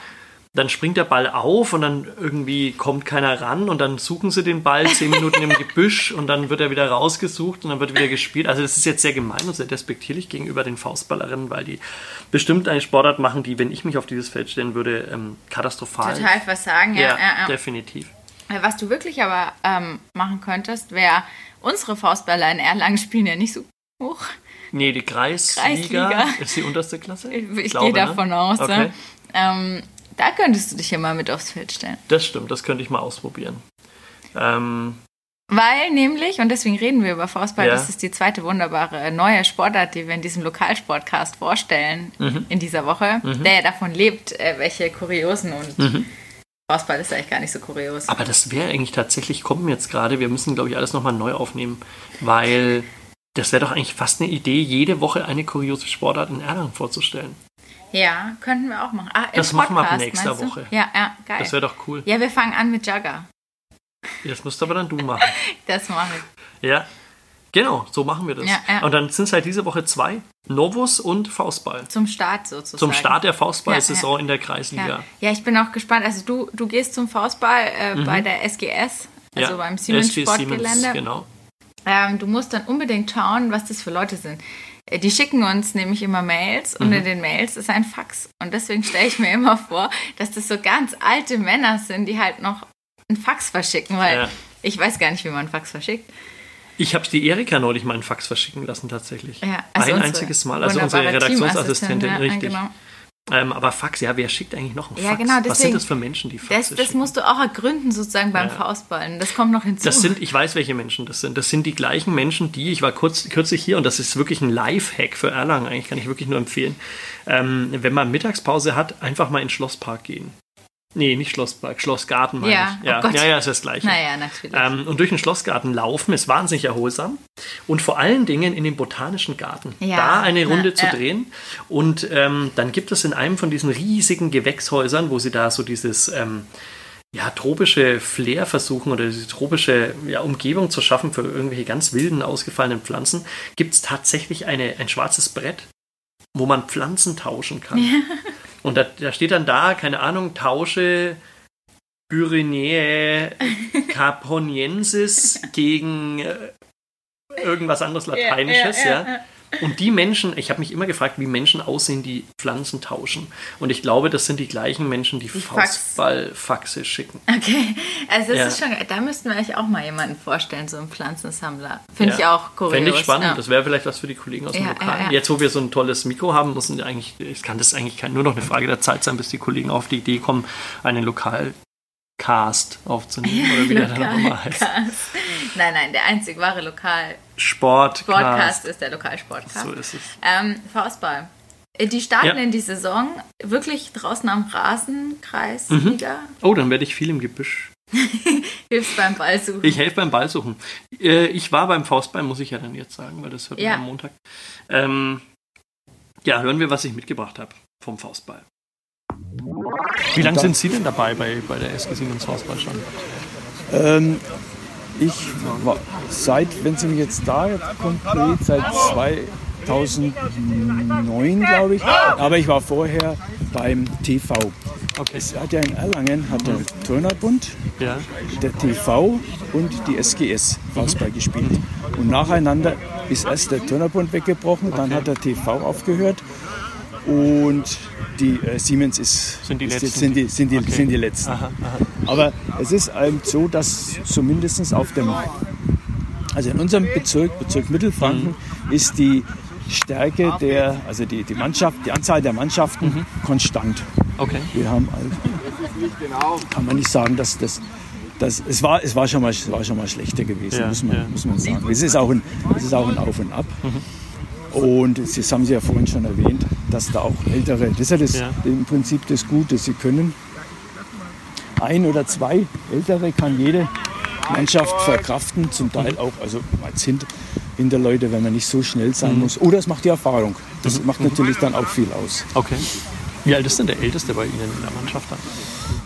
Dann springt der Ball auf und dann irgendwie kommt keiner ran und dann suchen sie den Ball zehn Minuten im Gebüsch und dann wird er wieder rausgesucht und dann wird wieder gespielt. Also das ist jetzt sehr gemein und sehr despektierlich gegenüber den Faustballerinnen, weil die bestimmt eine Sportart machen, die, wenn ich mich auf dieses Feld stellen würde, ähm, katastrophal. Total versagen, ja. ja, ja, ja. definitiv. Äh, Was du wirklich aber ähm, machen könntest, wäre, unsere Faustballer in Erlangen spielen ja nicht so hoch. Nee, die Kreisliga, Kreisliga. ist die unterste Klasse? Ich, ich gehe ne? davon aus. Okay. Ne? Ähm, da könntest du dich ja mal mit aufs Feld stellen. Das stimmt, das könnte ich mal ausprobieren. Ähm, Weil nämlich, und deswegen reden wir über Faustball, Ja. das ist die zweite wunderbare neue Sportart, die wir in diesem Lokalsportcast vorstellen Mhm. in dieser Woche, der ja davon lebt, äh, welche Kuriosen und Mhm. Faustball ist eigentlich gar nicht so kurios. aber das wäre eigentlich tatsächlich, kommen jetzt gerade, wir müssen, glaube ich, alles nochmal neu aufnehmen, weil das wäre doch eigentlich fast eine Idee, jede Woche eine kuriose Sportart in Erlangen vorzustellen. Ja, könnten wir auch machen. Ah, das Podcast, machen wir ab nächster Woche. Ja, ja, geil. Das wäre doch cool. Ja, wir fangen an mit Jugger. Das musst aber dann du machen. das mache ich. Ja, genau, so machen wir das. Ja, ja. Und dann sind es halt diese Woche zwei, Novus und Faustball. Zum Start sozusagen. Zum Start der Faustball-Saison ja, in der Kreisliga. Ja. ich bin auch gespannt. Also du, du gehst zum Faustball äh, mhm. bei der SGS, also beim Siemens SG Sportgelände. Siemens, genau. Ähm, du musst dann unbedingt schauen, was das für Leute sind. Die schicken uns nämlich immer Mails und mhm. in den Mails ist ein Fax. Und deswegen stelle ich mir immer vor, dass das so ganz alte Männer sind, die halt noch ein Fax verschicken, weil ja. ich weiß gar nicht, wie man ein Fax verschickt. Ich habe die Erika neulich mal einen Fax verschicken lassen, tatsächlich. Ja, also ein einziges Mal. Also unsere Redaktionsassistentin, ja, richtig. Genau. Ähm, aber Fax, ja, wer schickt eigentlich noch einen Fax? Ja, genau, deswegen, Was sind das für Menschen, die Fax das, das musst du auch ergründen, sozusagen beim ja. Faustballen. Das kommt noch hinzu. Das sind, ich weiß, welche Menschen das sind. Das sind die gleichen Menschen, die, ich war kurz, kürzlich hier und das ist wirklich ein Live-Hack für Erlangen, eigentlich kann ich wirklich nur empfehlen. Ähm, wenn man Mittagspause hat, einfach mal in den Schlosspark gehen. Nee, nicht Schlosspark, Schlossgarten meine ja, ich. Ja, oh ja, ja, ist das gleiche. Naja, natürlich. Ähm, und durch den Schlossgarten laufen ist wahnsinnig erholsam. Und vor allen Dingen in den botanischen Garten. Ja, da eine Runde ja, zu drehen. Und ähm, dann gibt es in einem von diesen riesigen Gewächshäusern, wo sie da so dieses ähm, ja, tropische Flair versuchen oder diese tropische ja, Umgebung zu schaffen für irgendwelche ganz wilden, ausgefallenen Pflanzen, gibt es tatsächlich eine, ein schwarzes Brett, wo man Pflanzen tauschen kann. Ja. Und da, da steht dann da, keine Ahnung, tausche Pyrenäe Caponiensis gegen äh, irgendwas anderes Lateinisches, ja. ja, ja. Und die Menschen, ich habe mich immer gefragt, wie Menschen aussehen, die Pflanzen tauschen. Und ich glaube, das sind die gleichen Menschen, die, die Faustballfaxe schicken. Okay, also das ja. ist schon, da müssten wir eigentlich auch mal jemanden vorstellen, so einen Pflanzensammler. Finde ja. ich auch kurios. Fände ich spannend, ja. das wäre vielleicht was für die Kollegen aus dem Lokal. Jetzt, wo wir so ein tolles Mikro haben, müssen eigentlich, es kann das eigentlich nur noch eine Frage der Zeit sein, bis die Kollegen auf die Idee kommen, einen Lokal Cast aufzunehmen oder wie der dann immer heißt. Nein, nein, der einzig wahre Lokal Sport Sportcast ist der Lokalsportcast. So ist es. Ähm, Faustball. Äh, die starten ja. in die Saison wirklich draußen am Rasenkreis mhm. Oh, dann werde ich viel im Gebüsch. Hilfst beim Ballsuchen. Ich helfe beim Ballsuchen. Äh, ich war beim Faustball, muss ich ja dann jetzt sagen, weil das hört ja. am Montag. Ähm, ja, hören wir, was ich mitgebracht habe vom Faustball. Wie lange sind Sie denn dabei bei, bei der SG Siemens Faustball schon? Ähm, ich war seit, wenn Sie mich jetzt da konkret, seit 2009, glaube ich. Aber ich war vorher beim TV. Okay. Es hat ja in Erlangen hat der Turnerbund, ja. der TV und die SGS Faustball mhm. gespielt. Und nacheinander ist erst der Turnerbund weggebrochen, okay. dann hat der TV aufgehört und die äh, Siemens ist, sind die ist, letzten. Sind die, sind die, okay. sind die letzten. Aha, aha. Aber es ist eben so, dass zumindest auf dem, also in unserem Bezirk, Bezirk Mittelfranken, mhm. ist die Stärke der, also die, die Mannschaft, die Anzahl der Mannschaften mhm. konstant. Okay. Wir haben, also, kann man nicht sagen, dass das das, es, war, es, war schon mal, es war schon mal schlechter gewesen, ja, muss, man, ja. muss man sagen. Es ist auch ein, es ist auch ein Auf und Ab. Mhm. Und das haben Sie ja vorhin schon erwähnt, dass da auch ältere, das ist ja, das, ja. im Prinzip das Gute, Sie können ein oder zwei ältere kann jede Mannschaft verkraften, zum Teil auch, also als Hinter, Hinterleute, wenn man nicht so schnell sein mhm. muss. Oder es macht die Erfahrung. Das mhm. macht natürlich dann auch viel aus. Okay. Wie alt ist denn der Älteste bei Ihnen in der Mannschaft dann?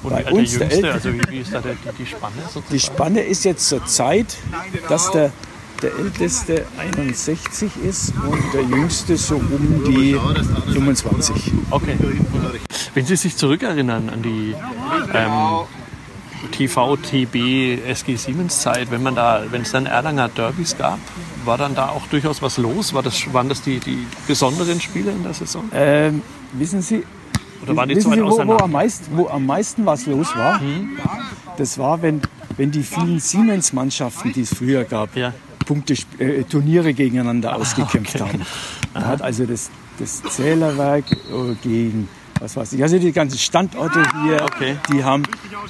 Und bei uns der, Jüngste? Der also wie, wie, ist da der, die, die Spanne sozusagen? Die Spanne ist jetzt zur Zeit, dass der der älteste 61 ist und der jüngste so um die 25. Okay. Wenn Sie sich zurückerinnern an die ähm, TV, TB, SG Siemens Zeit, wenn man da, wenn es dann Erlanger Derbys gab, war dann da auch durchaus was los? War das, waren das die, die besonderen Spiele in der Saison? Ähm, wissen Sie, Oder waren die wissen Sie, wo, wo, am meisten, wo am meisten was los war? Hm? Das war, wenn, wenn die vielen Siemens-Mannschaften, die es früher gab, ja. Punkte, äh, Turniere gegeneinander ah, ausgekämpft okay. haben. Da hat also das, das Zählerwerk äh, gegen was weiß ich. Also die ganzen Standorte hier, okay. die haben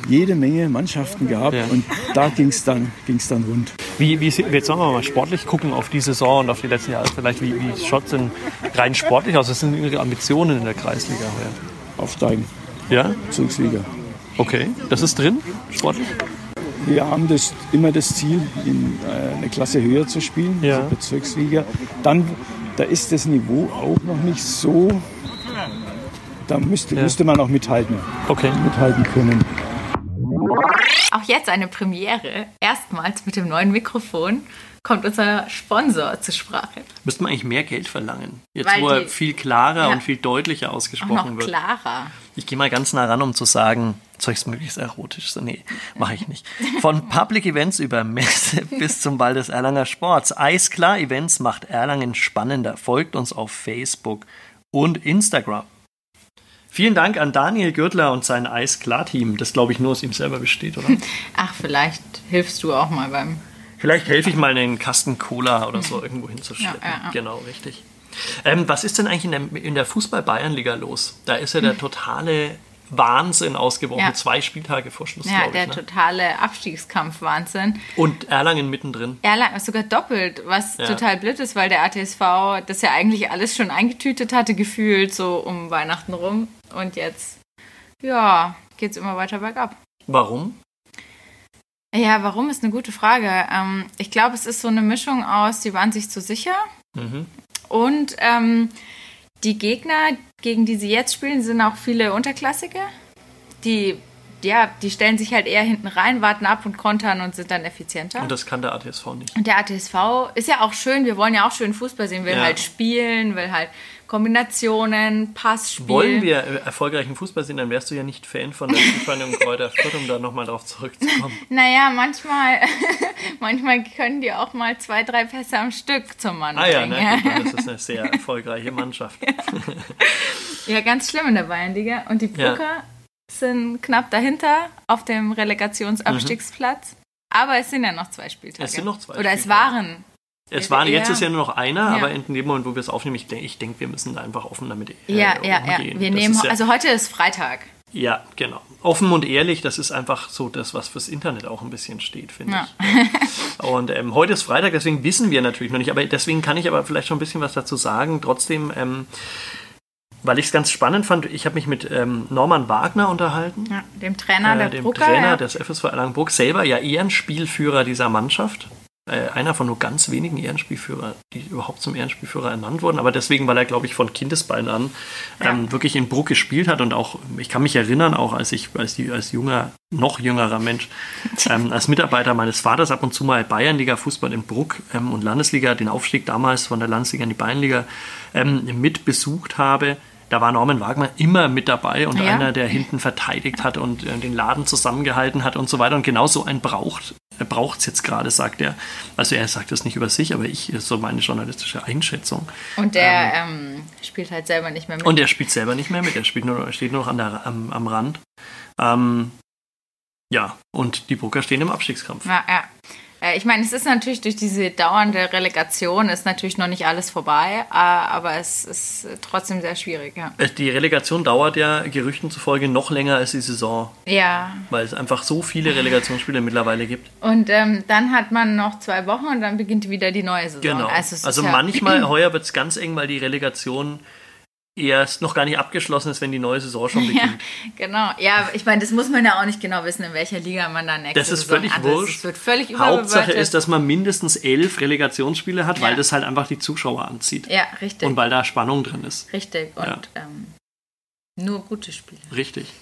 jede Menge Mannschaften gehabt ja. und da ging es dann, ging's dann rund. Wie, wie, jetzt sollen wir mal sportlich gucken auf die Saison und auf die letzten Jahre vielleicht, wie, wie schaut es denn rein sportlich aus? Was sind Ihre Ambitionen in der Kreisliga? Aufsteigen. Ja? Bezirksliga. Okay, das ist drin, sportlich? Wir haben das, immer das Ziel, in äh, eine Klasse höher zu spielen, ja. also Bezirksliga. Dann, da ist das Niveau auch noch nicht so da müsste, ja. müsste man auch mithalten, okay. mithalten können. Auch jetzt eine Premiere. Erstmals mit dem neuen Mikrofon kommt unser Sponsor zur Sprache. Müsste man eigentlich mehr Geld verlangen. Jetzt, Weil wo er viel klarer ja, und viel deutlicher ausgesprochen auch noch wird. klarer. Ich gehe mal ganz nah ran, um zu sagen, es möglichst erotisch? Nee, mache ich nicht. Von Public Events über Messe bis zum Ball des Erlanger Sports. Eisklar Events macht Erlangen spannender. Folgt uns auf Facebook und Instagram. Vielen Dank an Daniel Gürtler und sein Eisklar-Team, das glaube ich nur aus ihm selber besteht, oder? Ach, vielleicht hilfst du auch mal beim. Vielleicht helfe ich mal einen Kasten Cola oder so irgendwo hinzuschleppen. Ja, ja, ja. Genau, richtig. Ähm, was ist denn eigentlich in der, in der Fußball-Bayernliga los? Da ist ja der totale Wahnsinn ausgebrochen, ja. zwei Spieltage vor Schluss. Ja, der ich, ne? totale Abstiegskampf-Wahnsinn. Und Erlangen mittendrin. Erlangen sogar doppelt, was ja. total blöd ist, weil der ATSV das ja eigentlich alles schon eingetütet hatte, gefühlt so um Weihnachten rum. Und jetzt, ja, geht es immer weiter bergab. Warum? Ja, warum ist eine gute Frage. Ähm, ich glaube, es ist so eine Mischung aus, sie waren sich zu sicher mhm. und ähm, die Gegner, gegen die sie jetzt spielen, sind auch viele Unterklassige. Die, ja, die stellen sich halt eher hinten rein, warten ab und kontern und sind dann effizienter. Und das kann der ATSV nicht. Und der ATSV ist ja auch schön, wir wollen ja auch schön Fußball sehen, will ja. halt spielen, will halt Kombinationen, Passspiel. Wollen wir erfolgreichen Fußball sehen, dann wärst du ja nicht Fan von der Spielvereinigung Kräuter Fürth, um da nochmal drauf zurückzukommen. Naja, manchmal, manchmal können die auch mal zwei, drei Pässe am Stück zum Mann ah, bringen. Ah ja, ne? das ist eine sehr erfolgreiche Mannschaft. ja, ganz schlimm in der Bayernliga. Und die Brucker ja. sind knapp dahinter auf dem Relegationsabstiegsplatz. Mhm. Aber es sind ja noch zwei Spieltage. Es sind noch zwei Oder Spieltage. es waren es waren jetzt ist ja nur noch einer, ja. aber in dem Moment, wo wir es aufnehmen, ich denke, ich denk, wir müssen da einfach offen damit äh, ja, ja, umgehen. Ja, wir nehmen, ja, also heute ist Freitag. Ja, genau. Offen und ehrlich, das ist einfach so das, was fürs Internet auch ein bisschen steht, finde ja. ich. Und ähm, heute ist Freitag, deswegen wissen wir natürlich noch nicht, aber deswegen kann ich aber vielleicht schon ein bisschen was dazu sagen. Trotzdem, ähm, weil ich es ganz spannend fand, ich habe mich mit ähm, Norman Wagner unterhalten. Ja, dem Trainer äh, der dem Brucker, Trainer ja. des FSV Erlangenburg, selber ja eher ein Spielführer dieser Mannschaft einer von nur ganz wenigen Ehrenspielführern, die überhaupt zum Ehrenspielführer ernannt wurden, aber deswegen, weil er, glaube ich, von Kindesbeinen an ähm, ja. wirklich in Bruck gespielt hat und auch, ich kann mich erinnern, auch als ich als, als junger, noch jüngerer Mensch, ähm, als Mitarbeiter meines Vaters ab und zu mal Bayernliga Fußball in Bruck ähm, und Landesliga, den Aufstieg damals von der Landesliga in die Bayernliga ähm, mit besucht habe da war Norman Wagner immer mit dabei und ja. einer, der hinten verteidigt hat und äh, den Laden zusammengehalten hat und so weiter. Und genau so einen braucht er braucht es jetzt gerade, sagt er. Also er sagt das nicht über sich, aber ich ist so meine journalistische Einschätzung. Und der ähm, ähm, spielt halt selber nicht mehr mit. Und er spielt selber nicht mehr mit. Er spielt nur, steht nur noch an der, am, am Rand. Ähm, ja, und die Brucker stehen im Abstiegskampf. Ja, ja. Äh, ich meine, es ist natürlich durch diese dauernde Relegation ist natürlich noch nicht alles vorbei, äh, aber es ist trotzdem sehr schwierig. Ja. Äh, die Relegation dauert ja Gerüchten zufolge noch länger als die Saison. Ja. Weil es einfach so viele Relegationsspiele mittlerweile gibt. Und ähm, dann hat man noch zwei Wochen und dann beginnt wieder die neue Saison. Genau. Also, also ja manchmal, heuer wird es ganz eng, weil die Relegation erst noch gar nicht abgeschlossen ist, wenn die neue Saison schon beginnt. Ja, genau. Ja, ich meine, das muss man ja auch nicht genau wissen, in welcher Liga man dann nächste Das ist völlig Saison wurscht. Das wird völlig Hauptsache ist, dass man mindestens elf Relegationsspiele hat, ja. weil das halt einfach die Zuschauer anzieht. Ja, richtig. Und weil da Spannung drin ist. Richtig. Und ja. ähm, nur gute Spiele. Richtig.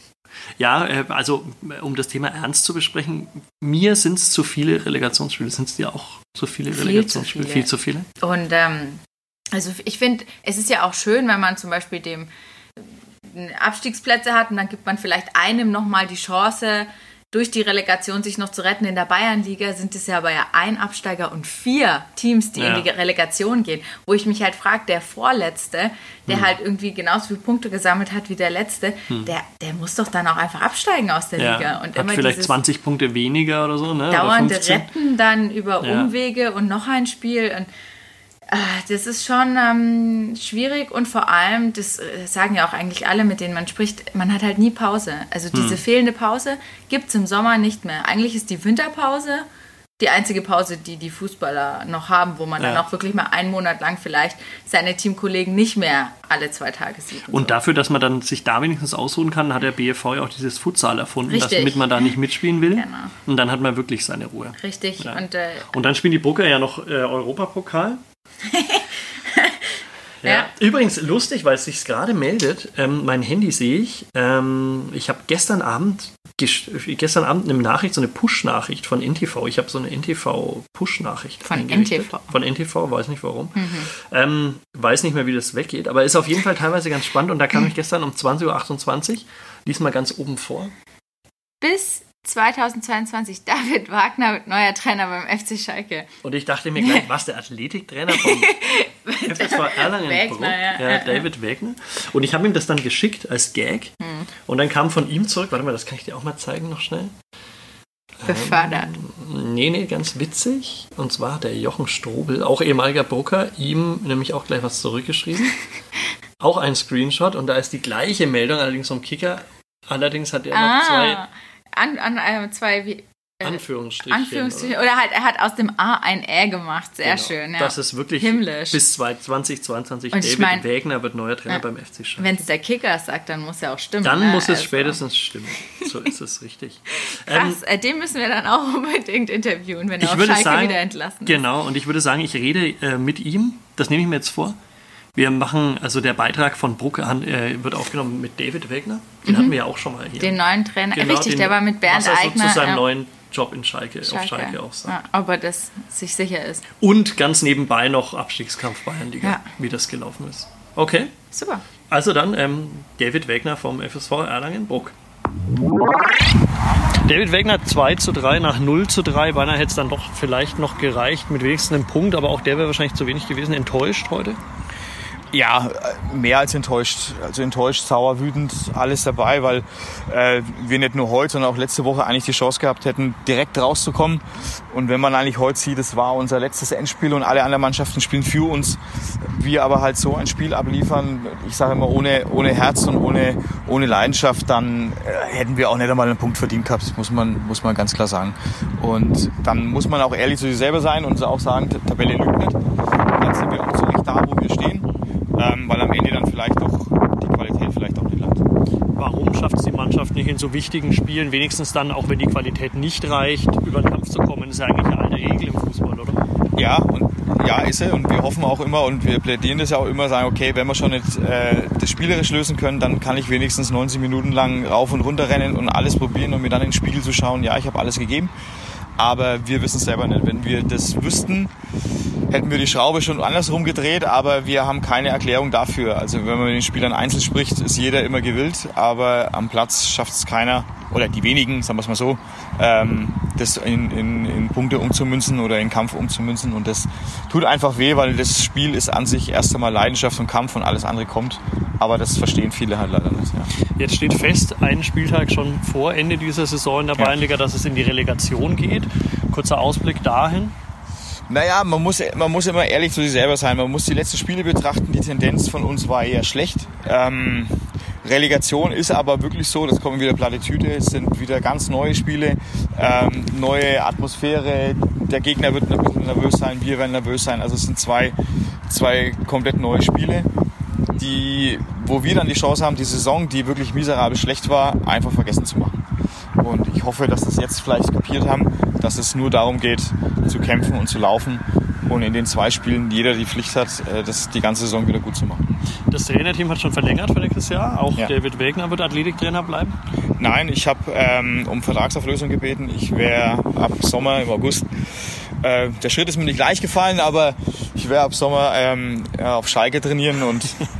Ja, äh, also um das Thema ernst zu besprechen, mir sind es zu viele Relegationsspiele. Sind es dir auch zu viele viel Relegationsspiele? Zu viele. Viel zu viele. Und ähm, also ich finde, es ist ja auch schön, wenn man zum Beispiel dem äh, Abstiegsplätze hat und dann gibt man vielleicht einem nochmal die Chance, durch die Relegation sich noch zu retten. In der Bayernliga sind es ja aber ja ein Absteiger und vier Teams, die ja. in die Relegation gehen. Wo ich mich halt frage, der Vorletzte, der hm. halt irgendwie genauso viele Punkte gesammelt hat wie der Letzte, hm. der, der muss doch dann auch einfach absteigen aus der ja. Liga. Und hat vielleicht 20 Punkte weniger oder so, ne? Dauernde Retten dann über Umwege und noch ein Spiel. Und das ist schon ähm, schwierig und vor allem, das äh, sagen ja auch eigentlich alle, mit denen man spricht, man hat halt nie Pause. Also diese hm. fehlende Pause gibt es im Sommer nicht mehr. Eigentlich ist die Winterpause die einzige Pause, die die Fußballer noch haben, wo man ja. dann auch wirklich mal einen Monat lang vielleicht seine Teamkollegen nicht mehr alle zwei Tage sieht. Und, und so. dafür, dass man dann sich da wenigstens ausruhen kann, hat der BFV ja auch dieses Futsal erfunden, damit man da nicht mitspielen will. Genau. Und dann hat man wirklich seine Ruhe. Richtig. Ja. Und, äh, und dann spielen die Brucker ja noch äh, Europapokal. Ja. Übrigens lustig, weil es sich gerade meldet. Ähm, mein Handy sehe ich. Ähm, ich habe gestern Abend gestern Abend eine Nachricht, so eine Push-Nachricht von NTV. Ich habe so eine NTV-Push-Nachricht. Von NTV. Von NTV, weiß nicht warum. Mhm. Ähm, weiß nicht mehr, wie das weggeht, aber ist auf jeden Fall teilweise ganz spannend. Und da kam ich gestern um 20.28 Uhr, diesmal ganz oben vor. Bis 2022 David Wagner wird neuer Trainer beim FC Schalke. Und ich dachte mir gleich, was der Athletiktrainer vom FSV Erlangen ja, ja, David Wagner. Und ich habe ihm das dann geschickt als Gag. Hm. Und dann kam von ihm zurück, warte mal, das kann ich dir auch mal zeigen noch schnell. Befördert. Ähm, nee, nee, ganz witzig. Und zwar hat der Jochen Strobel, auch ehemaliger Broker, ihm nämlich auch gleich was zurückgeschrieben. auch ein Screenshot und da ist die gleiche Meldung, allerdings vom Kicker. Allerdings hat er ah. noch zwei an, an äh, zwei wie, äh, Anführungsstrichen. Anführungsstrichen. Oder? oder? halt, er hat aus dem A ein Ä gemacht. Sehr genau. schön. Ja. Das ist wirklich Himmlisch. bis 2022. Und David mein, Wegner wird neuer Trainer ja, beim FC Schalke. Wenn es der Kicker sagt, dann muss er auch stimmen. Dann ne? muss es also. spätestens stimmen. So ist es richtig. Krass, ähm, den müssen wir dann auch unbedingt interviewen, wenn er auf Schalke sagen, wieder entlassen ist. Genau, und ich würde sagen, ich rede äh, mit ihm. Das nehme ich mir jetzt vor. Wir machen, also der Beitrag von Brucke äh, wird aufgenommen mit David Wegner. Den mhm. hatten wir ja auch schon mal hier. Den neuen Trainer. Genau, Richtig, den, der war mit Bernd was er Eigner. zu seinem ja. neuen Job in Schalke, Schalke. auf Schalke auch sagt. Ja, ob er das sich sicher ist. Und ganz nebenbei noch Abstiegskampf Bayernliga, ja. wie das gelaufen ist. Okay. Super. Also dann ähm, David Wegner vom FSV Erlangen-Bruck. David Wegner 2 zu 3 nach 0 zu 3. Beinahe hätte es dann doch vielleicht noch gereicht mit wenigstens einem Punkt, aber auch der wäre wahrscheinlich zu wenig gewesen. Enttäuscht heute? Ja, mehr als enttäuscht. Also enttäuscht, sauer, wütend, alles dabei, weil äh, wir nicht nur heute, sondern auch letzte Woche eigentlich die Chance gehabt hätten, direkt rauszukommen. Und wenn man eigentlich heute sieht, es war unser letztes Endspiel und alle anderen Mannschaften spielen für uns, wir aber halt so ein Spiel abliefern, ich sage immer ohne, ohne Herz und ohne, ohne Leidenschaft, dann äh, hätten wir auch nicht einmal einen Punkt verdient gehabt, muss man, muss man ganz klar sagen. Und dann muss man auch ehrlich zu sich selber sein und auch sagen, Tabelle lügt nicht. dann sind wir auch zu Recht da, wo wir stehen ähm, weil am Ende dann vielleicht doch die Qualität vielleicht auch nicht langt. Warum schafft es die Mannschaft nicht in so wichtigen Spielen, wenigstens dann, auch wenn die Qualität nicht reicht, über den Kampf zu kommen? Ist ja eigentlich eine alte Regel im Fußball, oder? Ja, und ja, ist er. Und wir hoffen auch immer und wir plädieren das ja auch immer, sagen, okay, wenn wir schon nicht äh, das spielerisch lösen können, dann kann ich wenigstens 90 Minuten lang rauf und runter rennen und alles probieren, um mir dann in den Spiegel zu schauen, ja, ich habe alles gegeben. Aber wir wissen es selber nicht. Wenn wir das wüssten, hätten wir die Schraube schon andersrum gedreht, aber wir haben keine Erklärung dafür. Also wenn man mit den Spielern einzeln spricht, ist jeder immer gewillt, aber am Platz schafft es keiner, oder die wenigen, sagen wir es mal so, ähm, das in, in, in Punkte umzumünzen oder in Kampf umzumünzen. Und das tut einfach weh, weil das Spiel ist an sich erst einmal Leidenschaft und Kampf und alles andere kommt. Aber das verstehen viele halt leider nicht. Ja. Jetzt steht fest, ein Spieltag schon vor Ende dieser Saison in der Bayernliga, ja. dass es in die Relegation geht. Kurzer Ausblick dahin. Naja, man muss, man muss immer ehrlich zu sich selber sein. Man muss die letzten Spiele betrachten. Die Tendenz von uns war eher schlecht. Ähm, Relegation ist aber wirklich so, das kommen wieder Plattitüde, es sind wieder ganz neue Spiele, ähm, neue Atmosphäre, der Gegner wird ein bisschen nervös sein, wir werden nervös sein. Also es sind zwei, zwei komplett neue Spiele, die, wo wir dann die Chance haben, die Saison, die wirklich miserabel schlecht war, einfach vergessen zu machen. Und ich hoffe, dass das jetzt vielleicht kapiert haben, dass es nur darum geht, zu kämpfen und zu laufen und in den zwei Spielen jeder die Pflicht hat, äh, das die ganze Saison wieder gut zu machen. Das Trainerteam hat schon verlängert für nächstes Jahr. Auch ja. David Wegner wird Athletiktrainer bleiben? Nein, ich habe ähm, um Vertragsauflösung gebeten. Ich wäre ab Sommer im August. Äh, der Schritt ist mir nicht leicht gefallen, aber ich werde ab Sommer ähm, auf Schalke trainieren und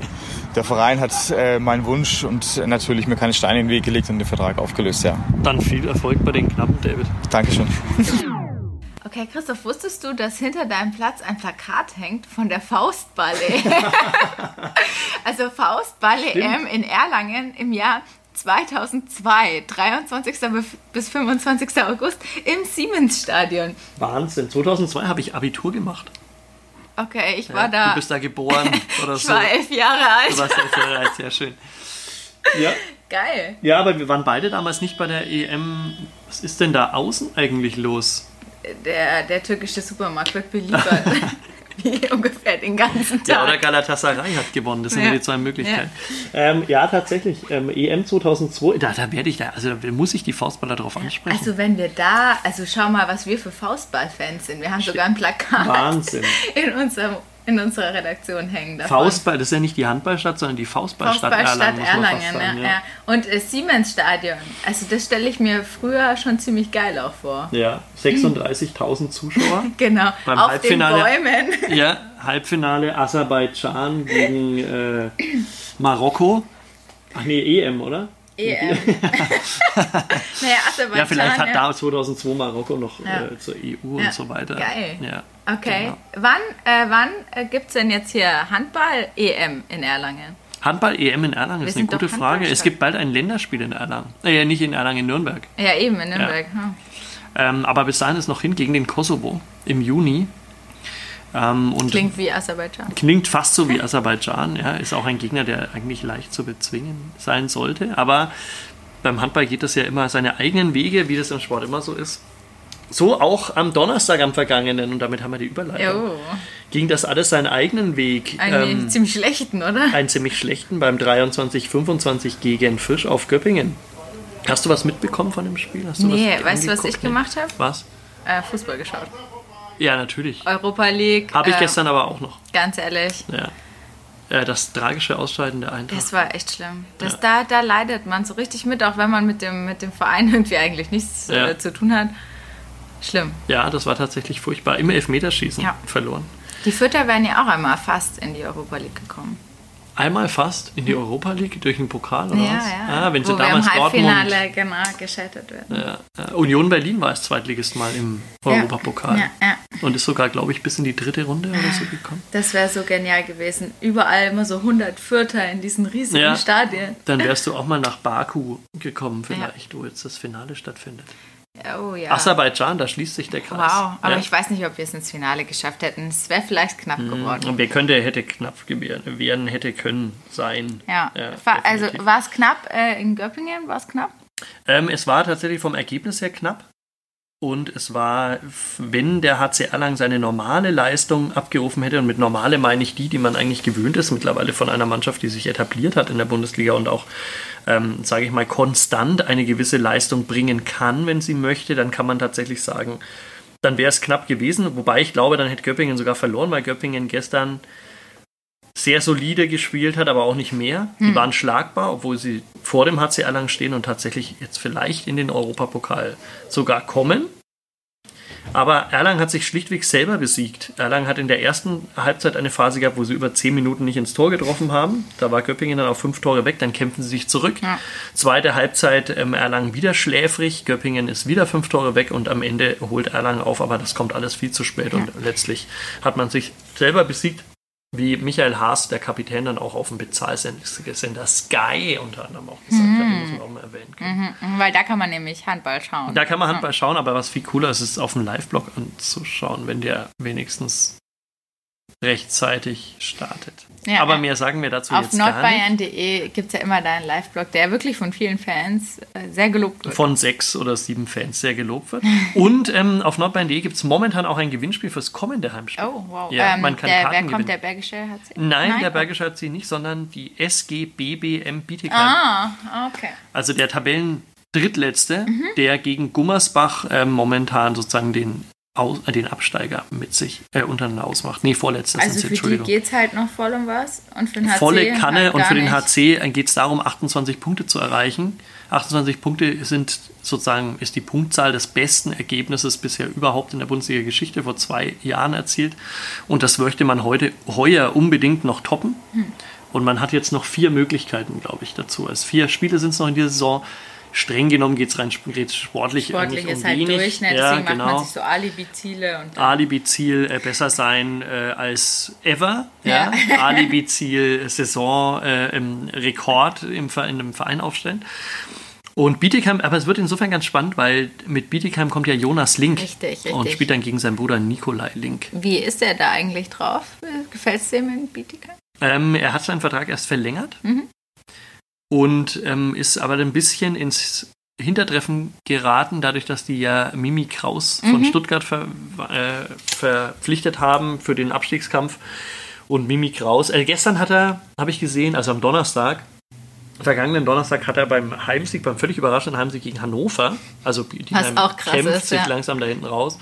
der Verein hat äh, meinen Wunsch und natürlich mir keine Steine in den Weg gelegt und den Vertrag aufgelöst, ja. Dann viel Erfolg bei den Knappen, David. Dankeschön. Okay, Christoph, wusstest du, dass hinter deinem Platz ein Plakat hängt von der Faustball-EM? also Faustball-EM in Erlangen im Jahr 2002, 23. bis 25. August im Siemens-Stadion. Wahnsinn, 2002 habe ich Abitur gemacht. Okay, ich war da. Du bist da geboren oder ich so. Ich war elf Jahre alt. Du warst elf Jahre alt, sehr schön. Ja. Geil. Ja, aber wir waren beide damals nicht bei der EM. Was ist denn da außen eigentlich los? der, der türkische Supermarkt wird beliefert. Wie ungefähr den ganzen Tag. Ja, oder Galatasaray hat gewonnen. Das sind ja. die zwei Möglichkeiten. Ja, ähm, ja tatsächlich. Ähm, EM 2002, da, da werde ich da, also da muss ich die Faustballer drauf ansprechen. Also wenn wir da, also schau mal, was wir für Faustballfans sind. Wir haben Stimmt. sogar ein Plakat Wahnsinn. in unserem in unserer Redaktion hängen. Davon. Faustball, das ist ja nicht die Handballstadt, sondern die Faustballstadt Faustballstadt Erlangen. Erlangen sagen, ja. Ja. Und äh, Siemens-Stadion, also das stelle ich mir früher schon ziemlich geil auch vor. Ja, 36.000 Zuschauer. genau, Beim auf Halbfinale, den Bäumen. ja, Halbfinale Aserbaidschan gegen äh, Marokko. Ach nee, EM, oder? EM. naja, Aserbaidschan. Ja, vielleicht hat ja. da 2002 Marokko noch ja. äh, zur EU ja. und so weiter. Geil. Ja. Okay. Genau. Wann, äh, wann äh, gibt es denn jetzt hier Handball-EM in Erlangen? Handball-EM in Erlangen Wir ist eine gute Frage. Es gibt bald ein Länderspiel in Erlangen. Äh, nicht in Erlangen, in Nürnberg. Ja, eben, in Nürnberg. Hm. Ähm, aber bis dahin ist noch hin gegen den Kosovo im Juni. Ähm, klingt wie Aserbaidschan. Klingt fast so wie Aserbaidschan. Ja, ist auch ein Gegner, der eigentlich leicht zu bezwingen sein sollte. Aber beim Handball geht das ja immer seine eigenen Wege, wie das im Sport immer so ist. So auch am Donnerstag am vergangenen, und damit haben wir die Überleitung. Oh. Ging das alles seinen eigenen Weg? Einen ähm, ziemlich schlechten, oder? Einen ziemlich schlechten beim 23-25 gegen Fisch auf Göppingen. Hast du was mitbekommen von dem Spiel? Hast du nee, weißt du, was ich gemacht habe? Was? Äh, Fußball geschaut. Ja, natürlich. Europa League. Habe ich äh, gestern aber auch noch. Ganz ehrlich. Ja. Das tragische Ausscheiden der Eintracht. Das war echt schlimm. Das, ja. da, da leidet man so richtig mit, auch wenn man mit dem, mit dem Verein irgendwie eigentlich nichts ja. äh, zu tun hat. Schlimm. Ja, das war tatsächlich furchtbar. Im Elfmeterschießen ja. verloren. Die Fütter wären ja auch einmal fast in die Europa League gekommen einmal fast in die Europa League durch den Pokal oder ja, was? Ja, ah, wenn sie Wo damals wir im Halbfinale Dortmund, genau gescheitert werden. Ja, Union Berlin war als Zweitligist mal im Europapokal ja, ja, und ist sogar, glaube ich, bis in die dritte Runde oder so gekommen. Das wäre so genial gewesen. Überall immer so 100 Vierter in diesen riesigen Stadien. Dann wärst du auch mal nach Baku gekommen vielleicht, wo jetzt das Finale stattfindet. Oh, ja. Aserbaidschan, da schließt sich der Kreis. Wow, aber ja. ich weiß nicht, ob wir es ins Finale geschafft hätten. Es wäre vielleicht knapp mhm. geworden. Wer könnte, hätte knapp werden, hätte können sein. Ja, ja also war es knapp äh, in Göppingen? War es knapp? Ähm, es war tatsächlich vom Ergebnis her knapp. Und es war, wenn der HC Erlangen seine normale Leistung abgerufen hätte, und mit normale meine ich die, die man eigentlich gewöhnt ist, mittlerweile von einer Mannschaft, die sich etabliert hat in der Bundesliga und auch, ähm, sage ich mal, konstant eine gewisse Leistung bringen kann, wenn sie möchte, dann kann man tatsächlich sagen, dann wäre es knapp gewesen. Wobei ich glaube, dann hätte Göppingen sogar verloren, weil Göppingen gestern sehr solide gespielt hat, aber auch nicht mehr. Die hm. waren schlagbar, obwohl sie vor dem HC Erlangen stehen und tatsächlich jetzt vielleicht in den Europapokal sogar kommen. Aber Erlangen hat sich schlichtweg selber besiegt. Erlangen hat in der ersten Halbzeit eine Phase gehabt, wo sie über zehn Minuten nicht ins Tor getroffen haben. Da war Göppingen dann auf fünf Tore weg, dann kämpfen sie sich zurück. Ja. Zweite Halbzeit ähm, Erlangen wieder schläfrig, Göppingen ist wieder fünf Tore weg und am Ende holt Erlangen auf, aber das kommt alles viel zu spät ja. und letztlich hat man sich selber besiegt wie Michael Haas, der Kapitän, dann auch auf dem Bezahlsender Sky unter anderem auch gesagt mhm. hat, muss man auch mal erwähnen können. Mhm, weil da kann man nämlich Handball schauen. Da kann man Handball schauen, aber was viel cooler ist, ist auf dem Live-Blog anzuschauen, wenn der wenigstens rechtzeitig startet. Ja, Aber mehr sagen wir dazu jetzt gar nicht. Auf nordbayern.de gibt es ja immer deinen Live-Blog, der wirklich von vielen Fans äh, sehr gelobt wird. Von sechs oder sieben Fans sehr gelobt wird. Und ähm, auf nordbayern.de gibt es momentan auch ein Gewinnspiel fürs kommende Heimspiel. Oh, wow. Ja, ähm, man kann der, Karten wer kommt, gewinnen. der Bergische HC? Nein, Nein, der Bergische HC nicht, sondern die SGBBM Bietigheim. Ah, okay. Also der Tabellen drittletzte, mhm. der gegen Gummersbach äh, momentan sozusagen den aus, äh, den Absteiger mit sich äh, untereinander ausmacht. Nee, vorletztes. Also für Entschuldigung. die geht es halt noch voll um was und für den HC Volle Kanne halt und für den HC geht es darum, 28 Punkte zu erreichen. 28 Punkte sind sozusagen ist die Punktzahl des besten Ergebnisses bisher überhaupt in der Bundesliga-Geschichte vor zwei Jahren erzielt. Und das möchte man heute heuer unbedingt noch toppen. Hm. Und man hat jetzt noch vier Möglichkeiten, glaube ich, dazu. Also vier Spiele sind es noch in dieser Saison streng genommen geht es rein sportlich, sportlich eigentlich ist um halt wenig. Durchschnitt, ja, deswegen genau. macht man sich so Alibi-Ziele. Alibi-Ziel äh, besser sein äh, als ever. Ja. ja. Alibi-Ziel Saison äh, im Rekord im, in einem Verein aufstellen. Und Bietigheim, aber es wird insofern ganz spannend, weil mit Bietigheim kommt ja Jonas Link. Richtig, richtig. Und spielt dann gegen seinen Bruder Nikolai Link. Wie ist er da eigentlich drauf? Gefällt es dem in Bietigheim? Ähm, er hat seinen Vertrag erst verlängert. Mhm und ähm, ist aber ein bisschen ins Hintertreffen geraten, dadurch, dass die ja Mimi Kraus von mhm. Stuttgart ver, äh, verpflichtet haben für den Abstiegskampf. Und Mimi Kraus, äh, gestern hat er, habe ich gesehen, also am Donnerstag, vergangenen Donnerstag hat er beim Heimsieg, beim völlig überraschenden Heimsieg gegen Hannover, also die Was auch krass kämpft ist, sich ja. langsam da hinten raus,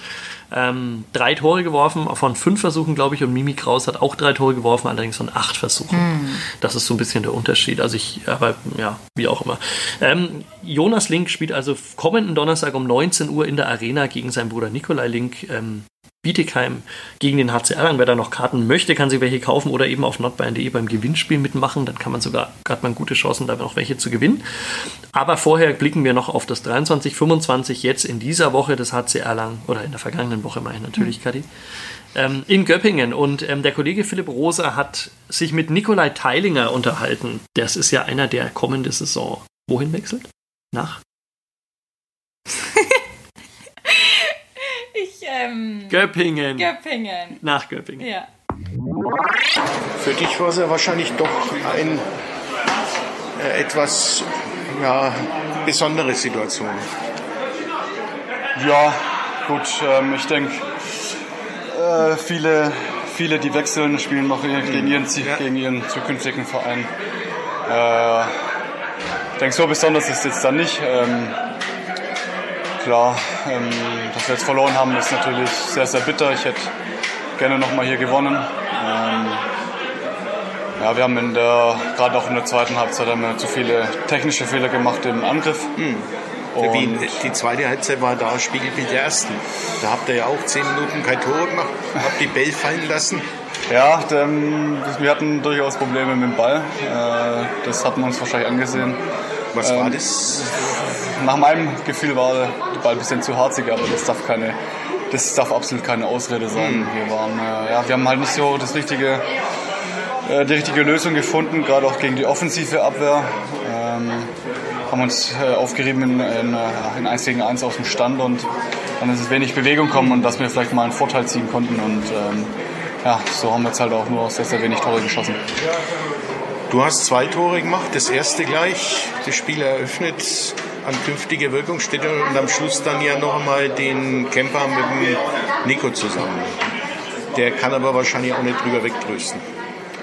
Ähm, drei Tore geworfen, von fünf Versuchen, glaube ich, und Mimi Kraus hat auch drei Tore geworfen, allerdings von acht Versuchen. Mhm. Das ist so ein bisschen der Unterschied. Also ich, aber ja, wie auch immer. Ähm, Jonas Link spielt also kommenden Donnerstag um 19 Uhr in der Arena gegen seinen Bruder Nikolai Link. Ähm, Bietigheim gegen den HCR an. Wer da noch Karten möchte, kann sich welche kaufen oder eben auf nordbayern.de beim Gewinnspiel mitmachen. Dann kann man sogar, hat man gute Chancen, da noch welche zu gewinnen. Aber vorher blicken wir noch auf das 23, 25 jetzt in dieser Woche des HCR lang oder in der vergangenen Woche meine ich natürlich, mhm. Kadi. Ähm, in Göppingen und ähm, der Kollege Philipp Rosa hat sich mit Nikolai Teilinger unterhalten. Das ist ja einer, der kommende Saison wohin wechselt? Nach ähm, Göppingen. Göppingen. Nach Göppingen. Ja. Für dich war es ja wahrscheinlich doch ein äh, etwas ja, besondere Situation. Ja, gut, ähm, ich denke, äh, viele, viele, die wechseln, spielen noch gegen ihren, ja. gegen ihren zukünftigen Verein. Äh, ich denke, so besonders ist es jetzt dann nicht. Ähm, klar, ähm, dass wir jetzt verloren haben, ist natürlich sehr, sehr bitter. Ich hätte gerne nochmal hier gewonnen. Ähm, ja, wir haben in der, gerade auch in der zweiten Halbzeit haben wir zu viele technische Fehler gemacht im Angriff. Mhm. Wie, die zweite Halbzeit war da spiegelt mit der ersten. Da habt ihr ja auch zehn Minuten kein Tor gemacht, habt die Bälle fallen lassen. Ja, denn, wir hatten durchaus Probleme mit dem Ball. Äh, das hatten wir uns wahrscheinlich angesehen. Was ähm, war das? Nach meinem Gefühl war der Ball ein bisschen zu harzig, aber das darf keine, das darf absolut keine Ausrede sein. Mhm. Wir waren, äh, ja, wir haben halt nicht so das richtige, äh, die richtige Lösung gefunden, gerade auch gegen die offensive Abwehr. Ähm, haben uns äh, aufgerieben in, in, äh, in 1 gegen 1 aus dem Stand und dann ist es wenig Bewegung gekommen und dass wir vielleicht mal einen Vorteil ziehen konnten und ähm, ja, so haben wir jetzt halt auch nur sehr, sehr wenig Tore geschossen. Du hast zwei Tore gemacht, das erste gleich, das Spiel eröffnet an künftige Wirkungsstätte und am Schluss dann ja noch einmal den Camper mit dem Nico zusammen. Der kann aber wahrscheinlich auch nicht drüber wegtrösten.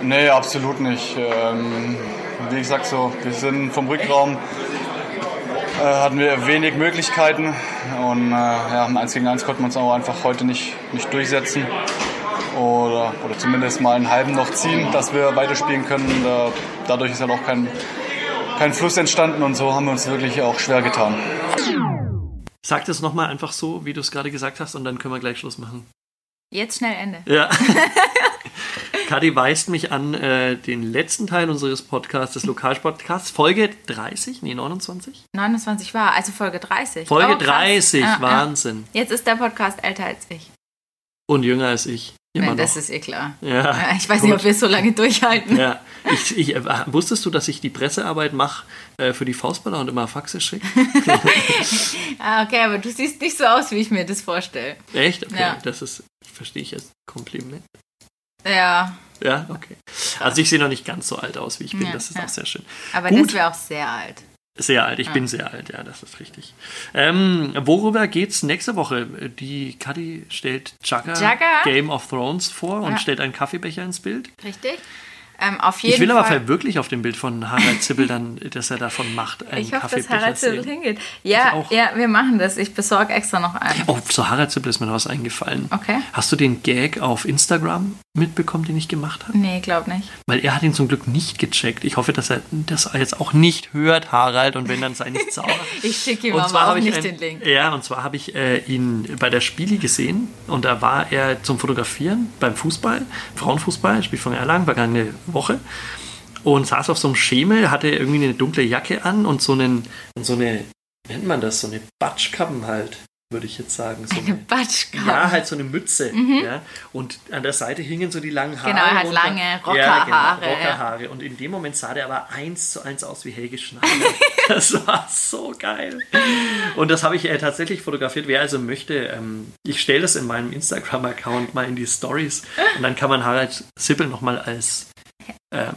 Nee, absolut nicht. Ähm, wie gesagt, so, wir sind vom Rückraum hatten wir wenig Möglichkeiten und äh, ja, im 1 gegen 1 konnten wir uns auch einfach heute nicht, nicht durchsetzen oder, oder zumindest mal einen halben noch ziehen, dass wir weiterspielen können. Da, dadurch ist halt auch kein, kein Fluss entstanden und so haben wir uns wirklich auch schwer getan. Sag das nochmal einfach so, wie du es gerade gesagt hast, und dann können wir gleich Schluss machen. Jetzt schnell Ende. Ja. Kadi weist mich an äh, den letzten Teil unseres Podcasts, des Lokalsportcasts, Folge 30, nee, 29? 29 war, also Folge 30. Folge oh, 30, ah, Wahnsinn. Ja. Jetzt ist der Podcast älter als ich. Und jünger als ich. Immer das ist eh klar. Ja, ich weiß gut. nicht, ob wir es so lange durchhalten. Ja. Ich, ich, äh, wusstest du, dass ich die Pressearbeit mache äh, für die Faustballer und immer Faxe schicke? ah, okay, aber du siehst nicht so aus, wie ich mir das vorstelle. Echt? Okay, ja. das ist, verstehe ich als Kompliment. Ja. Ja, okay. Also ich sehe noch nicht ganz so alt aus, wie ich bin. Ja, das ist ja. auch sehr schön. Aber Gut. das wäre auch sehr alt. Sehr alt, ich ja. bin sehr alt, ja, das ist richtig. Ähm, worüber geht's nächste Woche? Die Kadi stellt Jagger? Game of Thrones vor und stellt einen Kaffeebecher ins Bild. Richtig. Ähm, auf jeden ich will Fall. aber wirklich auf dem Bild von Harald Zibbel dann, dass er davon macht. Einen ich hoffe, dass Harald Zibbel hingeht. Ja, ja, wir machen das. Ich besorge extra noch einen. Oh, zu Harald Zibbel ist mir noch was eingefallen. Okay. Hast du den Gag auf Instagram mitbekommen, den ich gemacht habe? Nee, glaub nicht. Weil er hat ihn zum Glück nicht gecheckt. Ich hoffe, dass er das jetzt auch nicht hört, Harald, und wenn, dann sei nicht sauer. ich schicke ihm aber auch nicht ein, den Link. Ja, und zwar habe ich äh, ihn bei der Spieli gesehen und da war er zum Fotografieren beim Fußball, Frauenfußball, Spiel von Erlangen, vergangene Woche und saß auf so einem Schemel, hatte irgendwie eine dunkle Jacke an und so, einen, so eine, nennt man das, so eine Batschkappen halt, würde ich jetzt sagen. So eine, eine Batschkappe? Ja, halt so eine Mütze. Mhm. Ja. Und an der Seite hingen so die langen Haare. Genau, er hat lange Rockerhaare. Ja, genau, Rockerhaare. Und in dem Moment sah der aber eins zu eins aus wie Helge Schneider. das war so geil. Und das habe ich äh, tatsächlich fotografiert. Wer also möchte, ähm, ich stelle das in meinem Instagram-Account mal in die Stories und dann kann man Harald Sippel nochmal als ähm,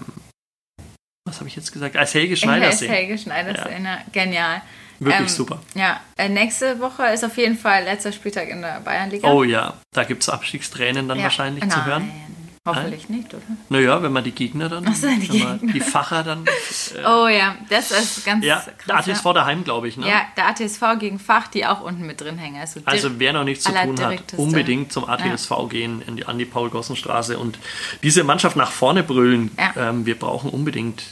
was habe ich jetzt gesagt? Als Helge Schneider sehen. Als Helge Schneider ja. genial. Wirklich ähm, super. Ja, äh, nächste Woche ist auf jeden Fall letzter Spieltag in der Bayernliga. Oh ja, da gibt es Abstiegstränen dann ja. wahrscheinlich Nein. zu hören. Hoffentlich nicht, oder? Naja, wenn man die Gegner dann, Ach so, die, Gegner. die Facher dann. Äh, oh ja, das ist ganz ja, krass. Der ATSV daheim, glaube ich, ne? Ja, der ATSV gegen Fach, die auch unten mit drin hängen. Also, also wer noch nichts zu tun hat, unbedingt zum ATSV ja. gehen, in die, an die Paul-Gossen-Straße und diese Mannschaft nach vorne brüllen. Ja. Ähm, wir brauchen unbedingt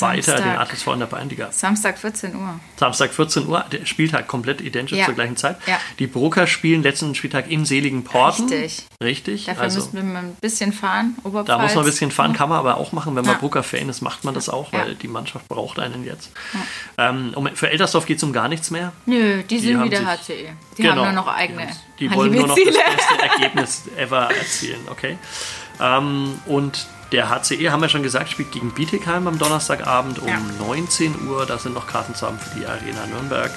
weiter den ATSV in der Bayernliga. Samstag 14 Uhr. Samstag 14 Uhr, der Spieltag komplett identisch ja. zur gleichen Zeit. Ja. Die Brucker spielen letzten Spieltag in Seligenporten. Richtig. Richtig. Dafür also, müssen wir mal ein bisschen fahren, Oberpfalz. Da muss man ein bisschen fahren, kann man aber auch machen, wenn man ja. Brucker-Fan ist, macht man das auch, weil die Mannschaft braucht einen jetzt. Ähm, um, für Eltersdorf geht es um gar nichts mehr. Nö, die, die sind wieder HCE. Die genau, haben nur noch eigene Die, die wollen nur noch das beste Ergebnis ever erzielen, okay? Ähm, und der HCE, haben wir schon gesagt, spielt gegen Bietigheim am Donnerstagabend um ja. 19 Uhr. Da sind noch Karten zusammen für die Arena Nürnberg.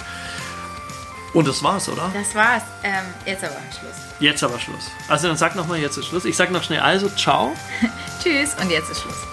Und das war's, oder? Das war's. Ähm, jetzt aber Schluss. Jetzt aber Schluss. Also dann sag nochmal, jetzt ist Schluss. Ich sag noch schnell, also ciao. Tschüss und jetzt ist Schluss.